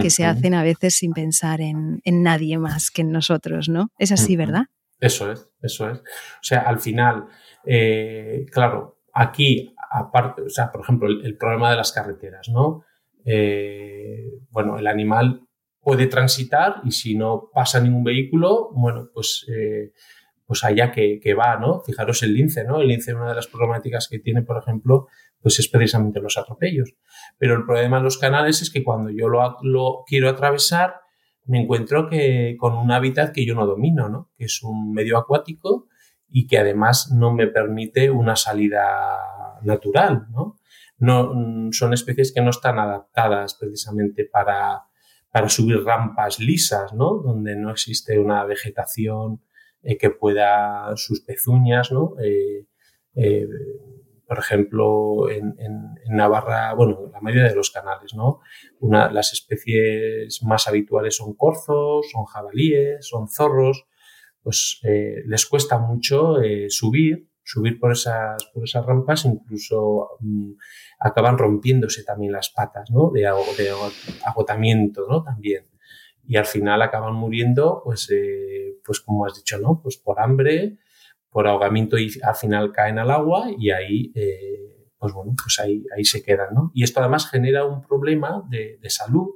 que se hacen a veces sin pensar en, nadie más que en nosotros, ¿no? Es así, ¿verdad? Eso es, eso es. O sea, al final, eh, claro, aquí, aparte, o sea, por ejemplo, el, problema de las carreteras, ¿no? Eh, bueno, el animal puede transitar y si no pasa ningún vehículo, bueno, pues, eh, pues allá que, que, va, ¿no? Fijaros el lince, ¿no? El lince, una de las problemáticas que tiene, por ejemplo, pues es precisamente los atropellos. Pero el problema en los canales es que cuando yo lo, lo quiero atravesar, me encuentro que con un hábitat que yo no domino, ¿no? Que es un medio acuático y que además no me permite una salida natural, ¿no? No, son especies que no están adaptadas precisamente para, para subir rampas lisas, ¿no? Donde no existe una vegetación eh, que pueda sus pezuñas, ¿no? Eh, eh, por ejemplo, en, en, Navarra, bueno, la mayoría de los canales, ¿no? Una, las especies más habituales son corzos, son jabalíes, son zorros, pues les cuesta mucho subir subir por esas, por esas rampas, incluso mm, acaban rompiéndose también las patas, ¿no? De, agotamiento, ¿no? También. Y al final acaban muriendo, pues, eh, pues como has dicho, ¿no? Pues por hambre, por ahogamiento y al final caen al agua y ahí, eh, pues bueno, pues ahí, ahí se quedan, ¿no? Y esto además genera un problema de, de salud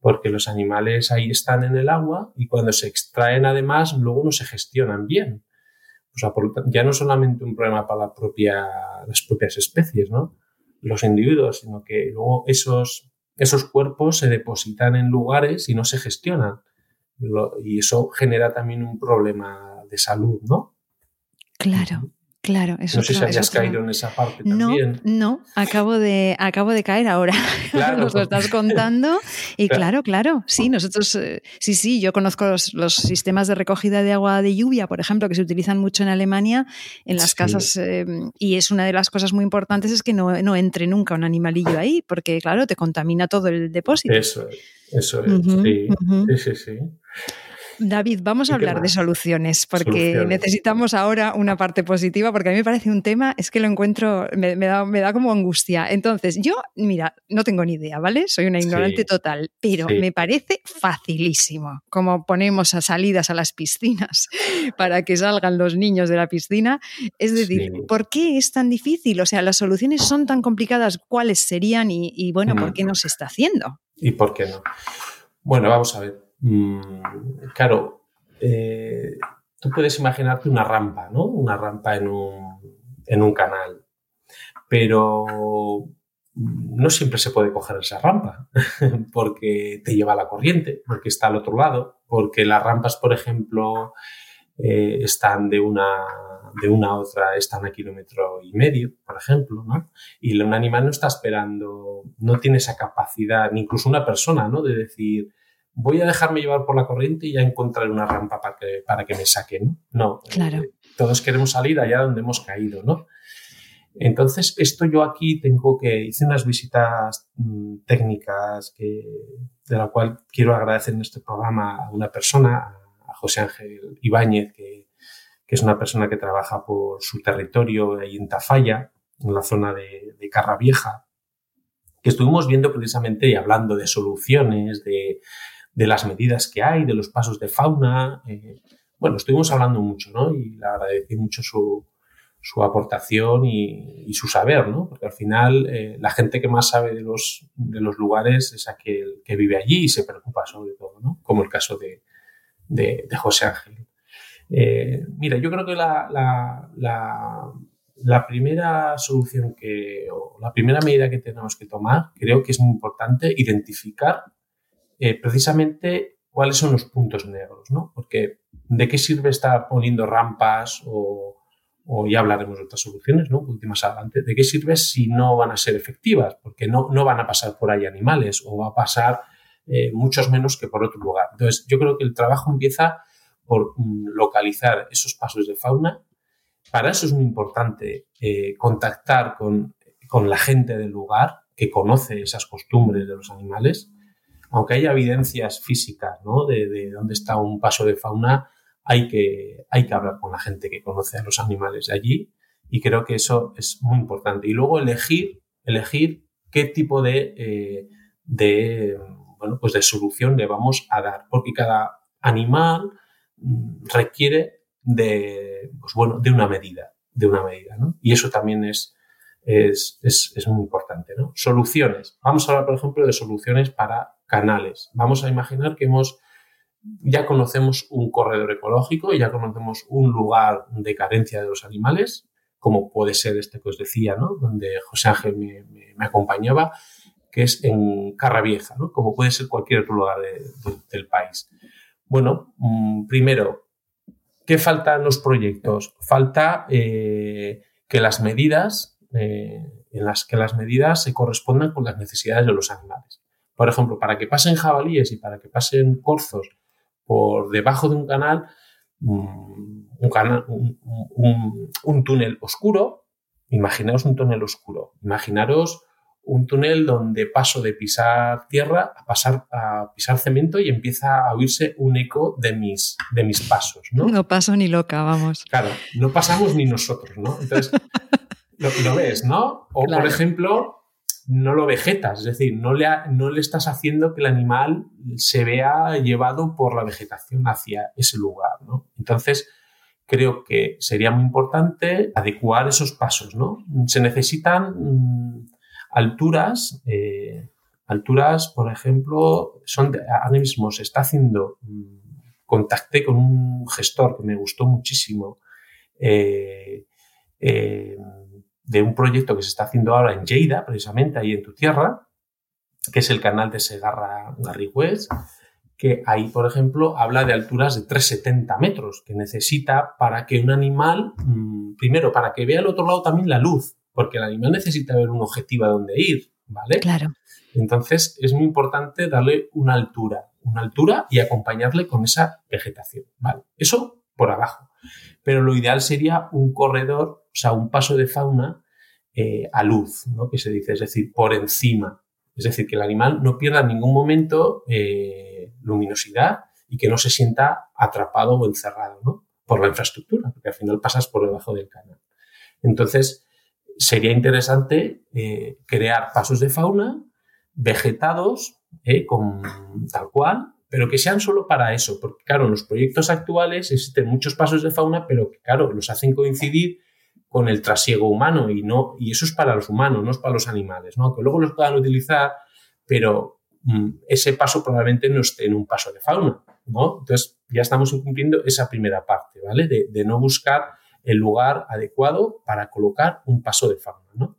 porque los animales ahí están en el agua y cuando se extraen además luego no se gestionan bien. O sea, ya no solamente un problema para la propia, las propias especies, ¿no? Los individuos, sino que luego esos, esos cuerpos se depositan en lugares y no se gestionan. y eso genera también un problema de salud, ¿no? Claro. Claro, eso No sé si hayas caído en esa parte también. No, acabo de, acabo de caer ahora. (laughs) Claro. Nos lo estás contando. Y claro, claro, sí, nosotros, eh, sí, sí, yo conozco los, sistemas de recogida de agua de lluvia, por ejemplo, que se utilizan mucho en Alemania, en las casas, eh, y es una de las cosas muy importantes es que no, no, entre nunca un animalillo ahí, porque claro, te contamina todo el depósito. Eso es, eso es, sí, sí, sí. David, vamos a hablar de soluciones, porque necesitamos ahora una parte positiva, porque a mí me parece un tema, es que lo encuentro, me, da, me da, como angustia. Entonces, yo, mira, no tengo ni idea, ¿vale? Soy una ignorante total, pero me parece facilísimo como ponemos a salidas a las piscinas (laughs) para que salgan los niños de la piscina. Es decir, ¿por qué es tan difícil? O sea, las soluciones son tan complicadas, ¿cuáles serían? Y, y bueno, ¿por qué no se está haciendo? ¿Y por qué no? Bueno, vamos a ver. Mm, claro, eh, tú puedes imaginarte una rampa, ¿no? Una rampa en un, en un canal. Pero no siempre se puede coger esa rampa (laughs) porque te lleva la corriente, porque está al otro lado, porque las rampas, por ejemplo, eh, están de una, de una a otra, están a kilómetro y medio, por ejemplo, ¿no? Y un animal no está esperando, no tiene esa capacidad, ni incluso una persona, ¿no? De decir, voy a dejarme llevar por la corriente y ya encontrar una rampa para que, para que me saque, ¿no? No. Claro. Eh, todos queremos salir allá donde hemos caído, ¿no? Entonces, esto yo aquí tengo que, hice unas visitas mm, técnicas que, de la cual quiero agradecer en este programa a una persona, a José Ángel Ibáñez, que, que es una persona que trabaja por su territorio ahí en Tafalla, en la zona de, de Carra Vieja, que estuvimos viendo precisamente y hablando de soluciones, de, de, las medidas que hay, de los pasos de fauna. Eh, bueno, estuvimos hablando mucho, ¿no? Y le agradecí mucho su, su aportación y, su saber, ¿no? Porque al final eh, la gente que más sabe de los, de los lugares es aquel que vive allí y se preocupa sobre todo, ¿no? Como el caso de, de, José Ángel. Eh, mira, yo creo que la, la, la, primera solución que, o la primera medida que tenemos que tomar, creo que es muy importante identificar eh, precisamente cuáles son los puntos negros, ¿no? Porque ¿de qué sirve estar poniendo rampas o ya hablaremos de otras soluciones, ¿no? Más adelante, ¿de qué sirve si no van a ser efectivas? Porque no, no van a pasar por ahí animales o va a pasar eh, muchos menos que por otro lugar. Entonces, yo creo que el trabajo empieza por mm, localizar esos pasos de fauna. Para eso es muy importante eh, contactar con, con la gente del lugar que conoce esas costumbres de los animales. Aunque haya evidencias físicas ¿no? de, de dónde está un paso de fauna, hay que, hay que hablar con la gente que conoce a los animales allí y creo que eso es muy importante. Y luego elegir, elegir qué tipo de, eh, de, bueno, pues de solución le vamos a dar, porque cada animal mm, requiere de, pues bueno, de una medida, de una medida, ¿no? Y eso también es, es, es, es, muy importante, ¿no? Soluciones. Vamos a hablar, por ejemplo, de soluciones para canales. Vamos a imaginar que hemos ya conocemos un corredor ecológico, ya conocemos un lugar de carencia de los animales, como puede ser este que os decía, ¿no? donde José Ángel me, acompañaba, que es en Carra Vieja, ¿no? como puede ser cualquier otro lugar del país. Bueno, mm, primero, ¿qué falta en los proyectos? Falta eh, que las medidas, eh, en las que las medidas se correspondan con las necesidades de los animales. Por ejemplo, para que pasen jabalíes y para que pasen corzos por debajo de un canal, un, canal, un, túnel oscuro. Imaginaos un túnel oscuro. Imaginaros un túnel donde paso de pisar tierra a pasar a pisar cemento y empieza a oírse un eco de mis, de mis pasos, ¿no? No paso ni loca, vamos. Claro, no pasamos ni nosotros, ¿no? Entonces, (laughs) lo, ves, ¿no? O, por ejemplo, no lo vegetas, es decir, no le, no le estás haciendo que el animal se vea llevado por la vegetación hacia ese lugar, ¿no? Entonces, creo que sería muy importante adecuar esos pasos, ¿no? Se necesitan mm, alturas, eh, alturas, por ejemplo, son ahora mismo se está haciendo, mm, contacté con un gestor que me gustó muchísimo, eh, eh, de un proyecto que se está haciendo ahora en Lleida, precisamente ahí en tu tierra, que es el canal de Segarra Garrigües, que ahí, por ejemplo, habla de alturas de 370 metros, que necesita para que un animal, mm, primero, para que vea al otro lado también la luz, porque el animal necesita ver un objetivo a dónde ir, ¿vale? Claro. Entonces, es muy importante darle una altura, una altura y acompañarle con esa vegetación, ¿vale? Eso por abajo. Pero lo ideal sería un corredor sea, un paso de fauna eh, a luz, ¿no? que se dice, es decir, por encima. Es decir, que el animal no pierda en ningún momento eh, luminosidad y que no se sienta atrapado o encerrado ¿no? por la infraestructura, porque al final pasas por debajo del canal. Entonces, sería interesante eh, crear pasos de fauna vegetados con tal cual, pero que sean solo para eso, porque claro, en los proyectos actuales existen muchos pasos de fauna, pero que claro, los hacen coincidir con el trasiego humano y no y eso es para los humanos, no es para los animales, ¿no? Que luego los puedan utilizar, pero mm, ese paso probablemente no esté en un paso de fauna, ¿no? Entonces ya estamos incumpliendo esa primera parte, ¿vale? De, no buscar el lugar adecuado para colocar un paso de fauna, ¿no?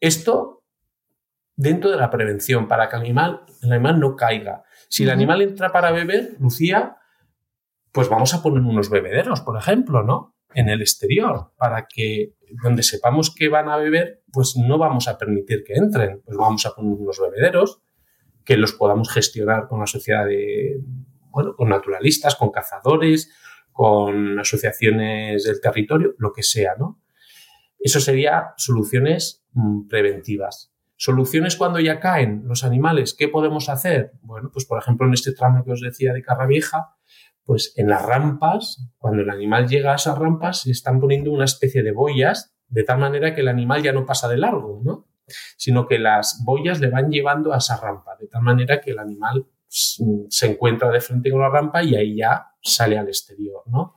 Esto dentro de la prevención, para que el animal, el animal no caiga. Si el animal entra para beber, Lucía, pues vamos a poner unos bebederos, por ejemplo, ¿no? En el exterior para que donde sepamos que van a beber, pues no vamos a permitir que entren, pues vamos a poner unos bebederos que los podamos gestionar con la sociedad de, bueno, con naturalistas, con cazadores, con asociaciones del territorio, lo que sea, ¿no? Eso sería soluciones mm, preventivas. Soluciones cuando ya caen los animales, ¿qué podemos hacer? Bueno, pues por ejemplo en este tramo que os decía de Carravieja, pues en las rampas, cuando el animal llega a esas rampas, se están poniendo una especie de boyas, de tal manera que el animal ya no pasa de largo, ¿no? Sino que las boyas le van llevando a esa rampa, de tal manera que el animal se encuentra de frente con la rampa y ahí ya sale al exterior, ¿no?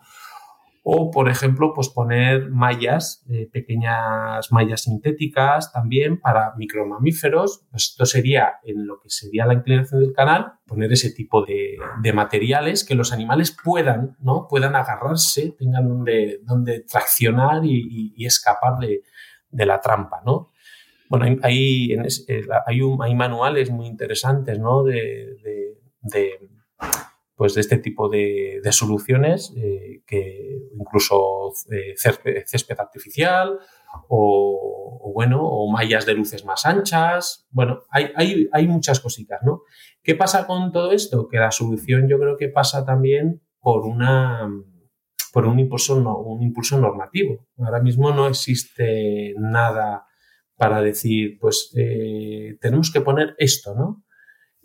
O, por ejemplo, pues poner mallas, eh, pequeñas mallas sintéticas también para micromamíferos. Pues esto sería en lo que sería la inclinación del canal, poner ese tipo de, materiales que los animales puedan, ¿no? Puedan agarrarse, tengan donde, donde traccionar y, escapar de, la trampa, ¿no? Bueno, hay, eh, hay, hay manuales muy interesantes, ¿no? de pues de este tipo de, soluciones, eh, que incluso eh, césped artificial o, bueno, o mallas de luces más anchas. Bueno, hay, hay, muchas cositas, ¿no? ¿Qué pasa con todo esto? Que la solución yo creo que pasa también por una por un impulso, un impulso normativo. Ahora mismo no existe nada para decir, pues eh, tenemos que poner esto, ¿no?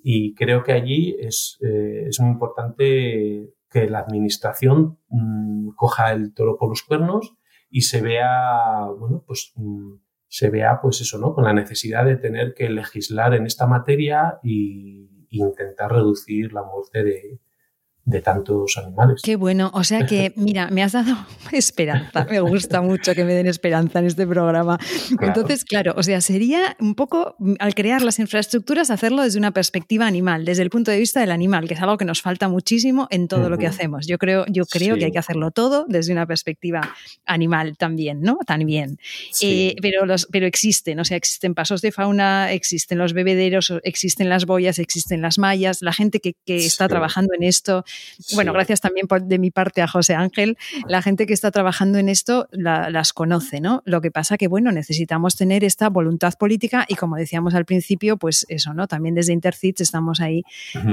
Y creo que allí es, eh, es muy importante que la administración mm, coja el toro por los cuernos y se vea, bueno, pues mm, se vea, pues eso, ¿no? Con la necesidad de tener que legislar en esta materia y, intentar reducir la muerte de, de tantos animales. Qué bueno, o sea que, (laughs) mira, me has dado (laughs) esperanza, me gusta mucho que me den esperanza en este programa. Entonces, claro, o sea, sería un poco, al crear las infraestructuras, hacerlo desde una perspectiva animal, desde el punto de vista del animal, que es algo que nos falta muchísimo en todo lo que hacemos. Yo creo, yo creo que hay que hacerlo todo desde una perspectiva animal también, ¿no? También. Eh, pero, los, pero existen, o sea, existen pasos de fauna, existen los bebederos, existen las boyas, existen las mallas, la gente que, que está trabajando en esto bueno, gracias también de mi parte a José Ángel. La gente que está trabajando en esto las conoce, ¿no? Lo que pasa que, bueno, necesitamos tener esta voluntad política y como decíamos al principio, pues eso, ¿no? También desde Intercits estamos ahí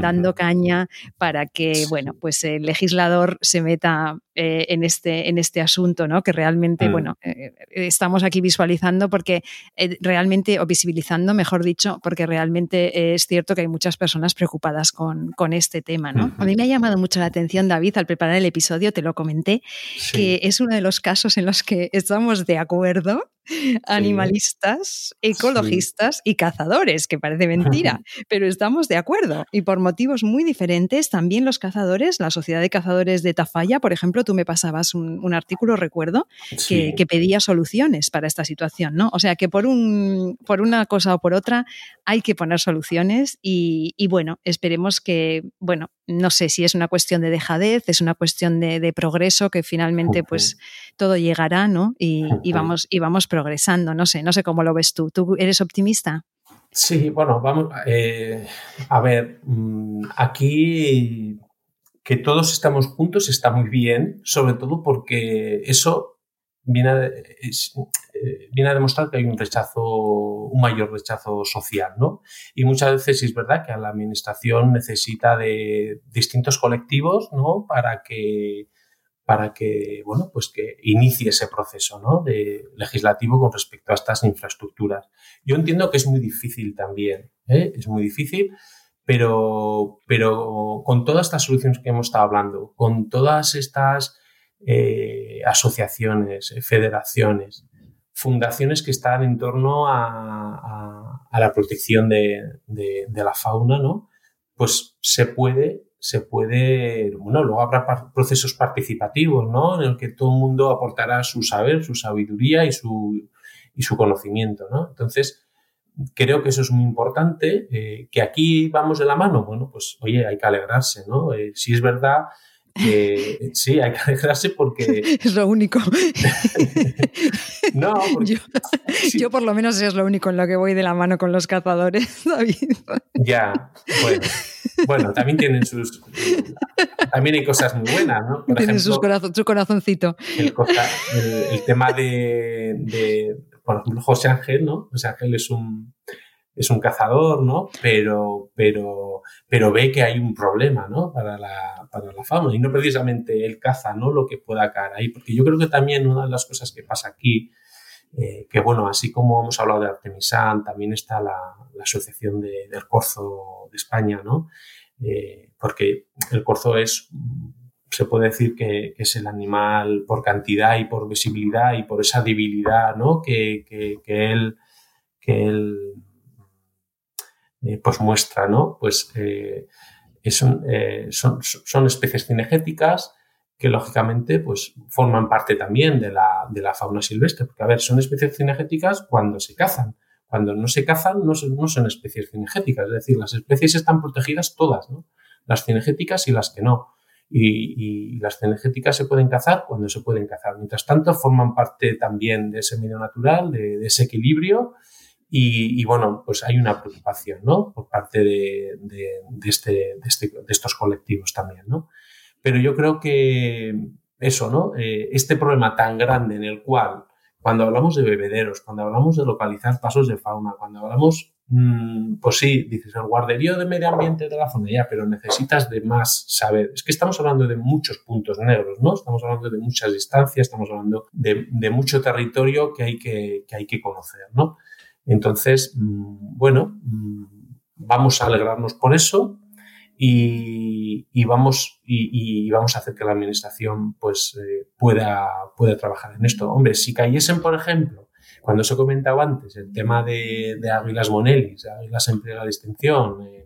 dando caña para que, bueno, pues el legislador se meta eh, en, este, en este asunto, ¿no? Que realmente, mm. bueno, eh, estamos aquí visualizando porque eh, realmente, o visibilizando, mejor dicho, porque realmente es cierto que hay muchas personas preocupadas con, con este tema, ¿no? A mí me ha llamado mucho la atención, David, al preparar el episodio, te lo comenté, que es uno de los casos en los que estamos de acuerdo (laughs) animalistas, ecologistas y cazadores, que parece mentira, (laughs) pero estamos de acuerdo. Y por motivos muy diferentes, también los cazadores, la Sociedad de Cazadores de Tafalla, por ejemplo, tú me pasabas un, artículo, recuerdo, que, pedía soluciones para esta situación, ¿no? O sea que por, un, por una cosa o por otra hay que poner soluciones y, bueno, esperemos que, bueno, no sé si es una cuestión de dejadez, es una cuestión de, progreso, que finalmente pues todo llegará, ¿no? Y, y vamos, y vamos progresando, no sé, no sé cómo lo ves tú. ¿Tú eres optimista? Sí, bueno, vamos, eh, a ver, mm, aquí que todos estamos juntos está muy bien, sobre todo porque eso viene a, eh, viene a demostrar que hay un rechazo, un mayor rechazo social, ¿no? Y muchas veces es verdad que la administración necesita de distintos colectivos, ¿no? Para que para que, bueno, pues que inicie ese proceso ¿no? de legislativo con respecto a estas infraestructuras. Yo entiendo que es muy difícil también, ¿eh? es muy difícil, pero, pero con todas estas soluciones que hemos estado hablando, con todas estas eh, asociaciones, federaciones, fundaciones que están en torno a, a, la protección de, de, de, la fauna, ¿no? Pues se puede se puede, bueno, luego habrá procesos participativos, ¿no? En el que todo el mundo aportará su saber, su sabiduría y su, y su conocimiento, ¿no? Entonces, creo que eso es muy importante, eh, que aquí vamos de la mano, bueno, pues oye, hay que alegrarse, ¿no? Eh, si es verdad que sí, hay que alegrarse porque... (laughs) Es lo único. (laughs) no, porque... yo, por lo menos es lo único en lo que voy de la mano con los cazadores, (laughs) David. Ya, bueno. Bueno, también tienen sus. También hay cosas muy buenas, ¿no? Por tienen sus corazon, su corazoncito. El, tema de, por ejemplo, José Ángel, ¿no? José Ángel es un, es un cazador, ¿no? Pero, pero, pero ve que hay un problema, ¿no? Para la, para la fauna. Y no precisamente el caza, ¿no? Lo que pueda caer ahí. Porque yo creo que también una de las cosas que pasa aquí Eh, que bueno, así como hemos hablado de Artemisan, también está la, Asociación del Corzo de España, ¿no? Eh, porque el corzo es, se puede decir que, es el animal por cantidad y por visibilidad y por esa debilidad, ¿no? Que, él, que él pues muestra, ¿no? Pues son, son, son especies cinegéticas que lógicamente pues, forman parte también de la, de la, fauna silvestre, porque a ver, son especies cinegéticas cuando se cazan. Cuando no se cazan no son, no son especies cinegéticas, es decir, las especies están protegidas todas, ¿no? las cinegéticas y las que no. Y, las cinegéticas se pueden cazar cuando se pueden cazar. Mientras tanto, forman parte también de ese medio natural, de ese equilibrio. Y, y, bueno, pues hay una preocupación, ¿no? Por parte de, de, de este, de, este, de estos colectivos también, ¿no? Pero yo creo que eso, ¿no? Eh, este problema tan grande en el cual, cuando hablamos de bebederos, cuando hablamos de localizar pasos de fauna, cuando hablamos, mmm, pues sí, dices el guarderío de medio ambiente de la zona ya, pero necesitas de más saber. Es que estamos hablando de muchos puntos negros, ¿no? Estamos hablando de muchas distancias, estamos hablando de, mucho territorio que hay que, que, hay que conocer, ¿no? Entonces, mmm, bueno, mmm, vamos a alegrarnos por eso y, vamos, y, vamos a hacer que la administración pues, eh, pueda, pueda trabajar en esto. Hombre, si cayesen, por ejemplo, cuando os he comentado antes, el tema de, águilas monelis, águilas en de extinción, eh,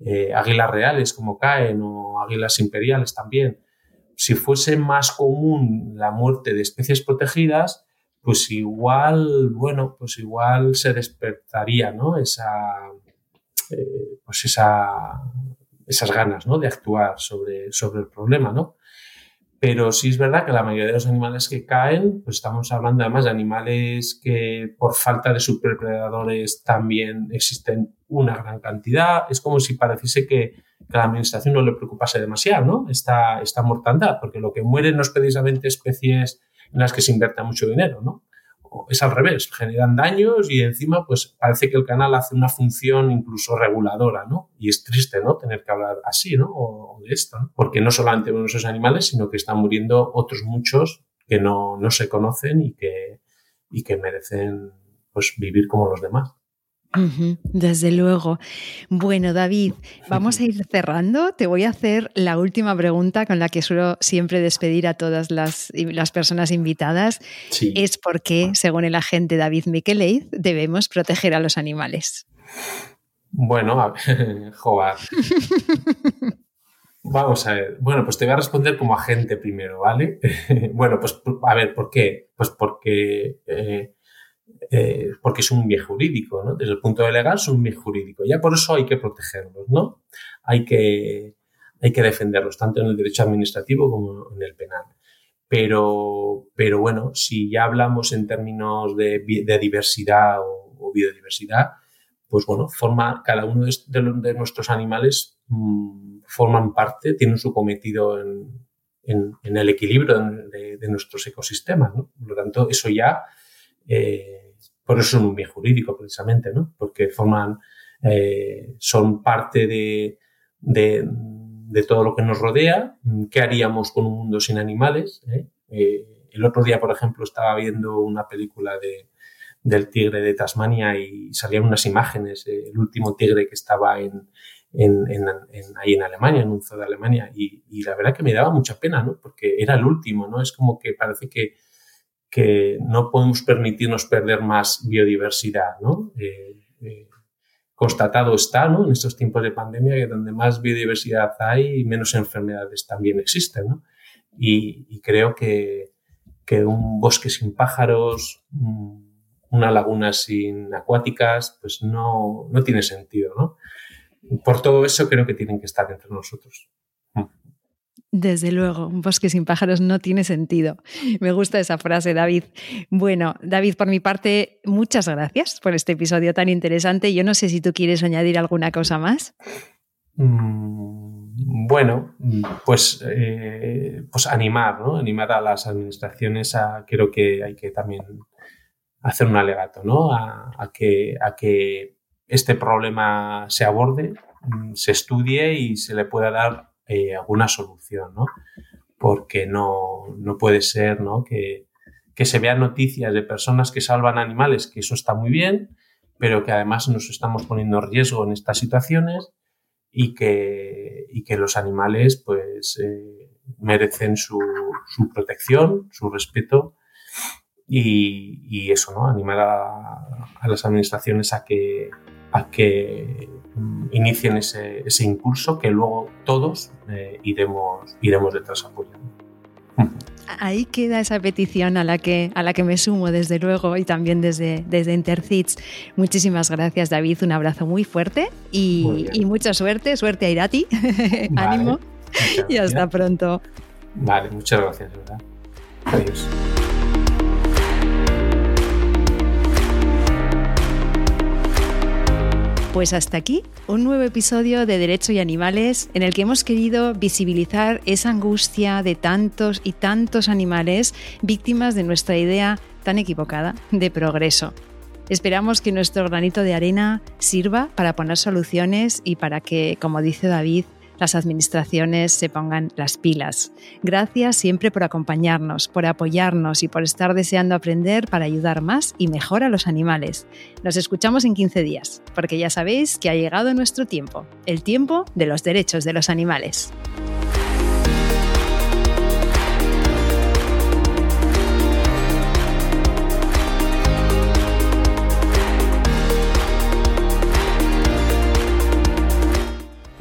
eh, águilas reales como caen o águilas imperiales también, si fuese más común la muerte de especies protegidas, pues igual, bueno, pues igual se despertaría, ¿no? Esa, pues esa, esas ganas ¿no? de actuar sobre, sobre el problema, ¿no? Pero sí es verdad que la mayoría de los animales que caen, pues estamos hablando además de animales que por falta de superdepredadores también existen una gran cantidad. Es como si pareciese que, la administración no le preocupase demasiado, ¿no? Esta, esta mortandad, porque lo que mueren no es precisamente especies en las que se invierta mucho dinero, ¿no? es al revés, generan daños y encima pues parece que el canal hace una función incluso reguladora, ¿no? Y es triste, ¿no? Tener que hablar así, ¿no? O, de esto, ¿no? Porque no solamente mueren esos animales, sino que están muriendo otros muchos que no, no se conocen y que, y que merecen pues vivir como los demás desde luego. Bueno, David, vamos a ir cerrando. Te voy a hacer la última pregunta con la que suelo siempre despedir a todas las, las personas invitadas. Es por qué, según el agente David Miquelez, debemos proteger a los animales. Bueno, a ver, (laughs) joder. Vamos a ver. Bueno, pues te voy a responder como agente primero, ¿vale? (laughs) bueno, pues a ver, ¿por qué? Pues porque eh, eh, porque es un bien jurídico, ¿no? Desde el punto de legal es un bien jurídico. Ya por eso hay que protegerlos, ¿no? Hay que, hay que defenderlos, tanto en el derecho administrativo como en el penal. Pero, pero bueno, si ya hablamos en términos de, de diversidad o, biodiversidad, pues bueno, forma, cada uno de, de, nuestros animales mmm, forman parte, tienen su cometido en, en, en el equilibrio de, de, nuestros ecosistemas, ¿no? Por lo tanto, eso ya eh, por eso son un bien jurídico, precisamente, ¿no? Porque forman, eh, son parte de, de, todo lo que nos rodea. ¿Qué haríamos con un mundo sin animales? ¿Eh? Eh, el otro día, por ejemplo, estaba viendo una película de, del tigre de Tasmania y salían unas imágenes, el último tigre que estaba en, ahí en Alemania, en un zoo de Alemania, y, y, la verdad que me daba mucha pena, ¿no? Porque era el último, ¿no? Es como que parece que que no podemos permitirnos perder más biodiversidad, ¿no? Eh, eh, constatado está, ¿no? En estos tiempos de pandemia que donde más biodiversidad hay, menos enfermedades también existen, ¿no? Y, y creo que, que, un bosque sin pájaros, una laguna sin acuáticas, pues no, no tiene sentido, ¿no? Por todo eso creo que tienen que estar entre nosotros. Desde luego, un bosque sin pájaros no tiene sentido. Me gusta esa frase, David. Bueno, David, por mi parte, muchas gracias por este episodio tan interesante. Yo no sé si tú quieres añadir alguna cosa más. Mm, bueno, pues, eh, pues animar, ¿no? Animar a las administraciones a, creo que hay que también hacer un alegato, ¿no? A, que, a que este problema se aborde, mm, se estudie y se le pueda dar eh, alguna solución, ¿no? Porque no, no puede ser, ¿no? Que, que se vean noticias de personas que salvan animales, que eso está muy bien, pero que además nos estamos poniendo en riesgo en estas situaciones y que, y que los animales pues eh, merecen su, su, protección, su respeto y, y eso, ¿no? Animar a, a, las administraciones a que, a que mm, inicien ese, ese impulso que luego todos eh, iremos, iremos detrás apoyando. Ahí queda esa petición a la que, a la que me sumo desde luego y también desde, desde Intercits. Muchísimas gracias David, un abrazo muy fuerte y, y mucha suerte, suerte a Irati, (laughs) vale, ánimo y hasta pronto. Vale, muchas gracias, ¿verdad? Adiós. Pues hasta aquí un nuevo episodio de Derecho y Animales en el que hemos querido visibilizar esa angustia de tantos y tantos animales víctimas de nuestra idea tan equivocada de progreso. Esperamos que nuestro granito de arena sirva para poner soluciones y para que, como dice David, las administraciones se pongan las pilas. Gracias siempre por acompañarnos, por apoyarnos y por estar deseando aprender para ayudar más y mejor a los animales. Nos escuchamos en 15 días, porque ya sabéis que ha llegado nuestro tiempo, el tiempo de los derechos de los animales.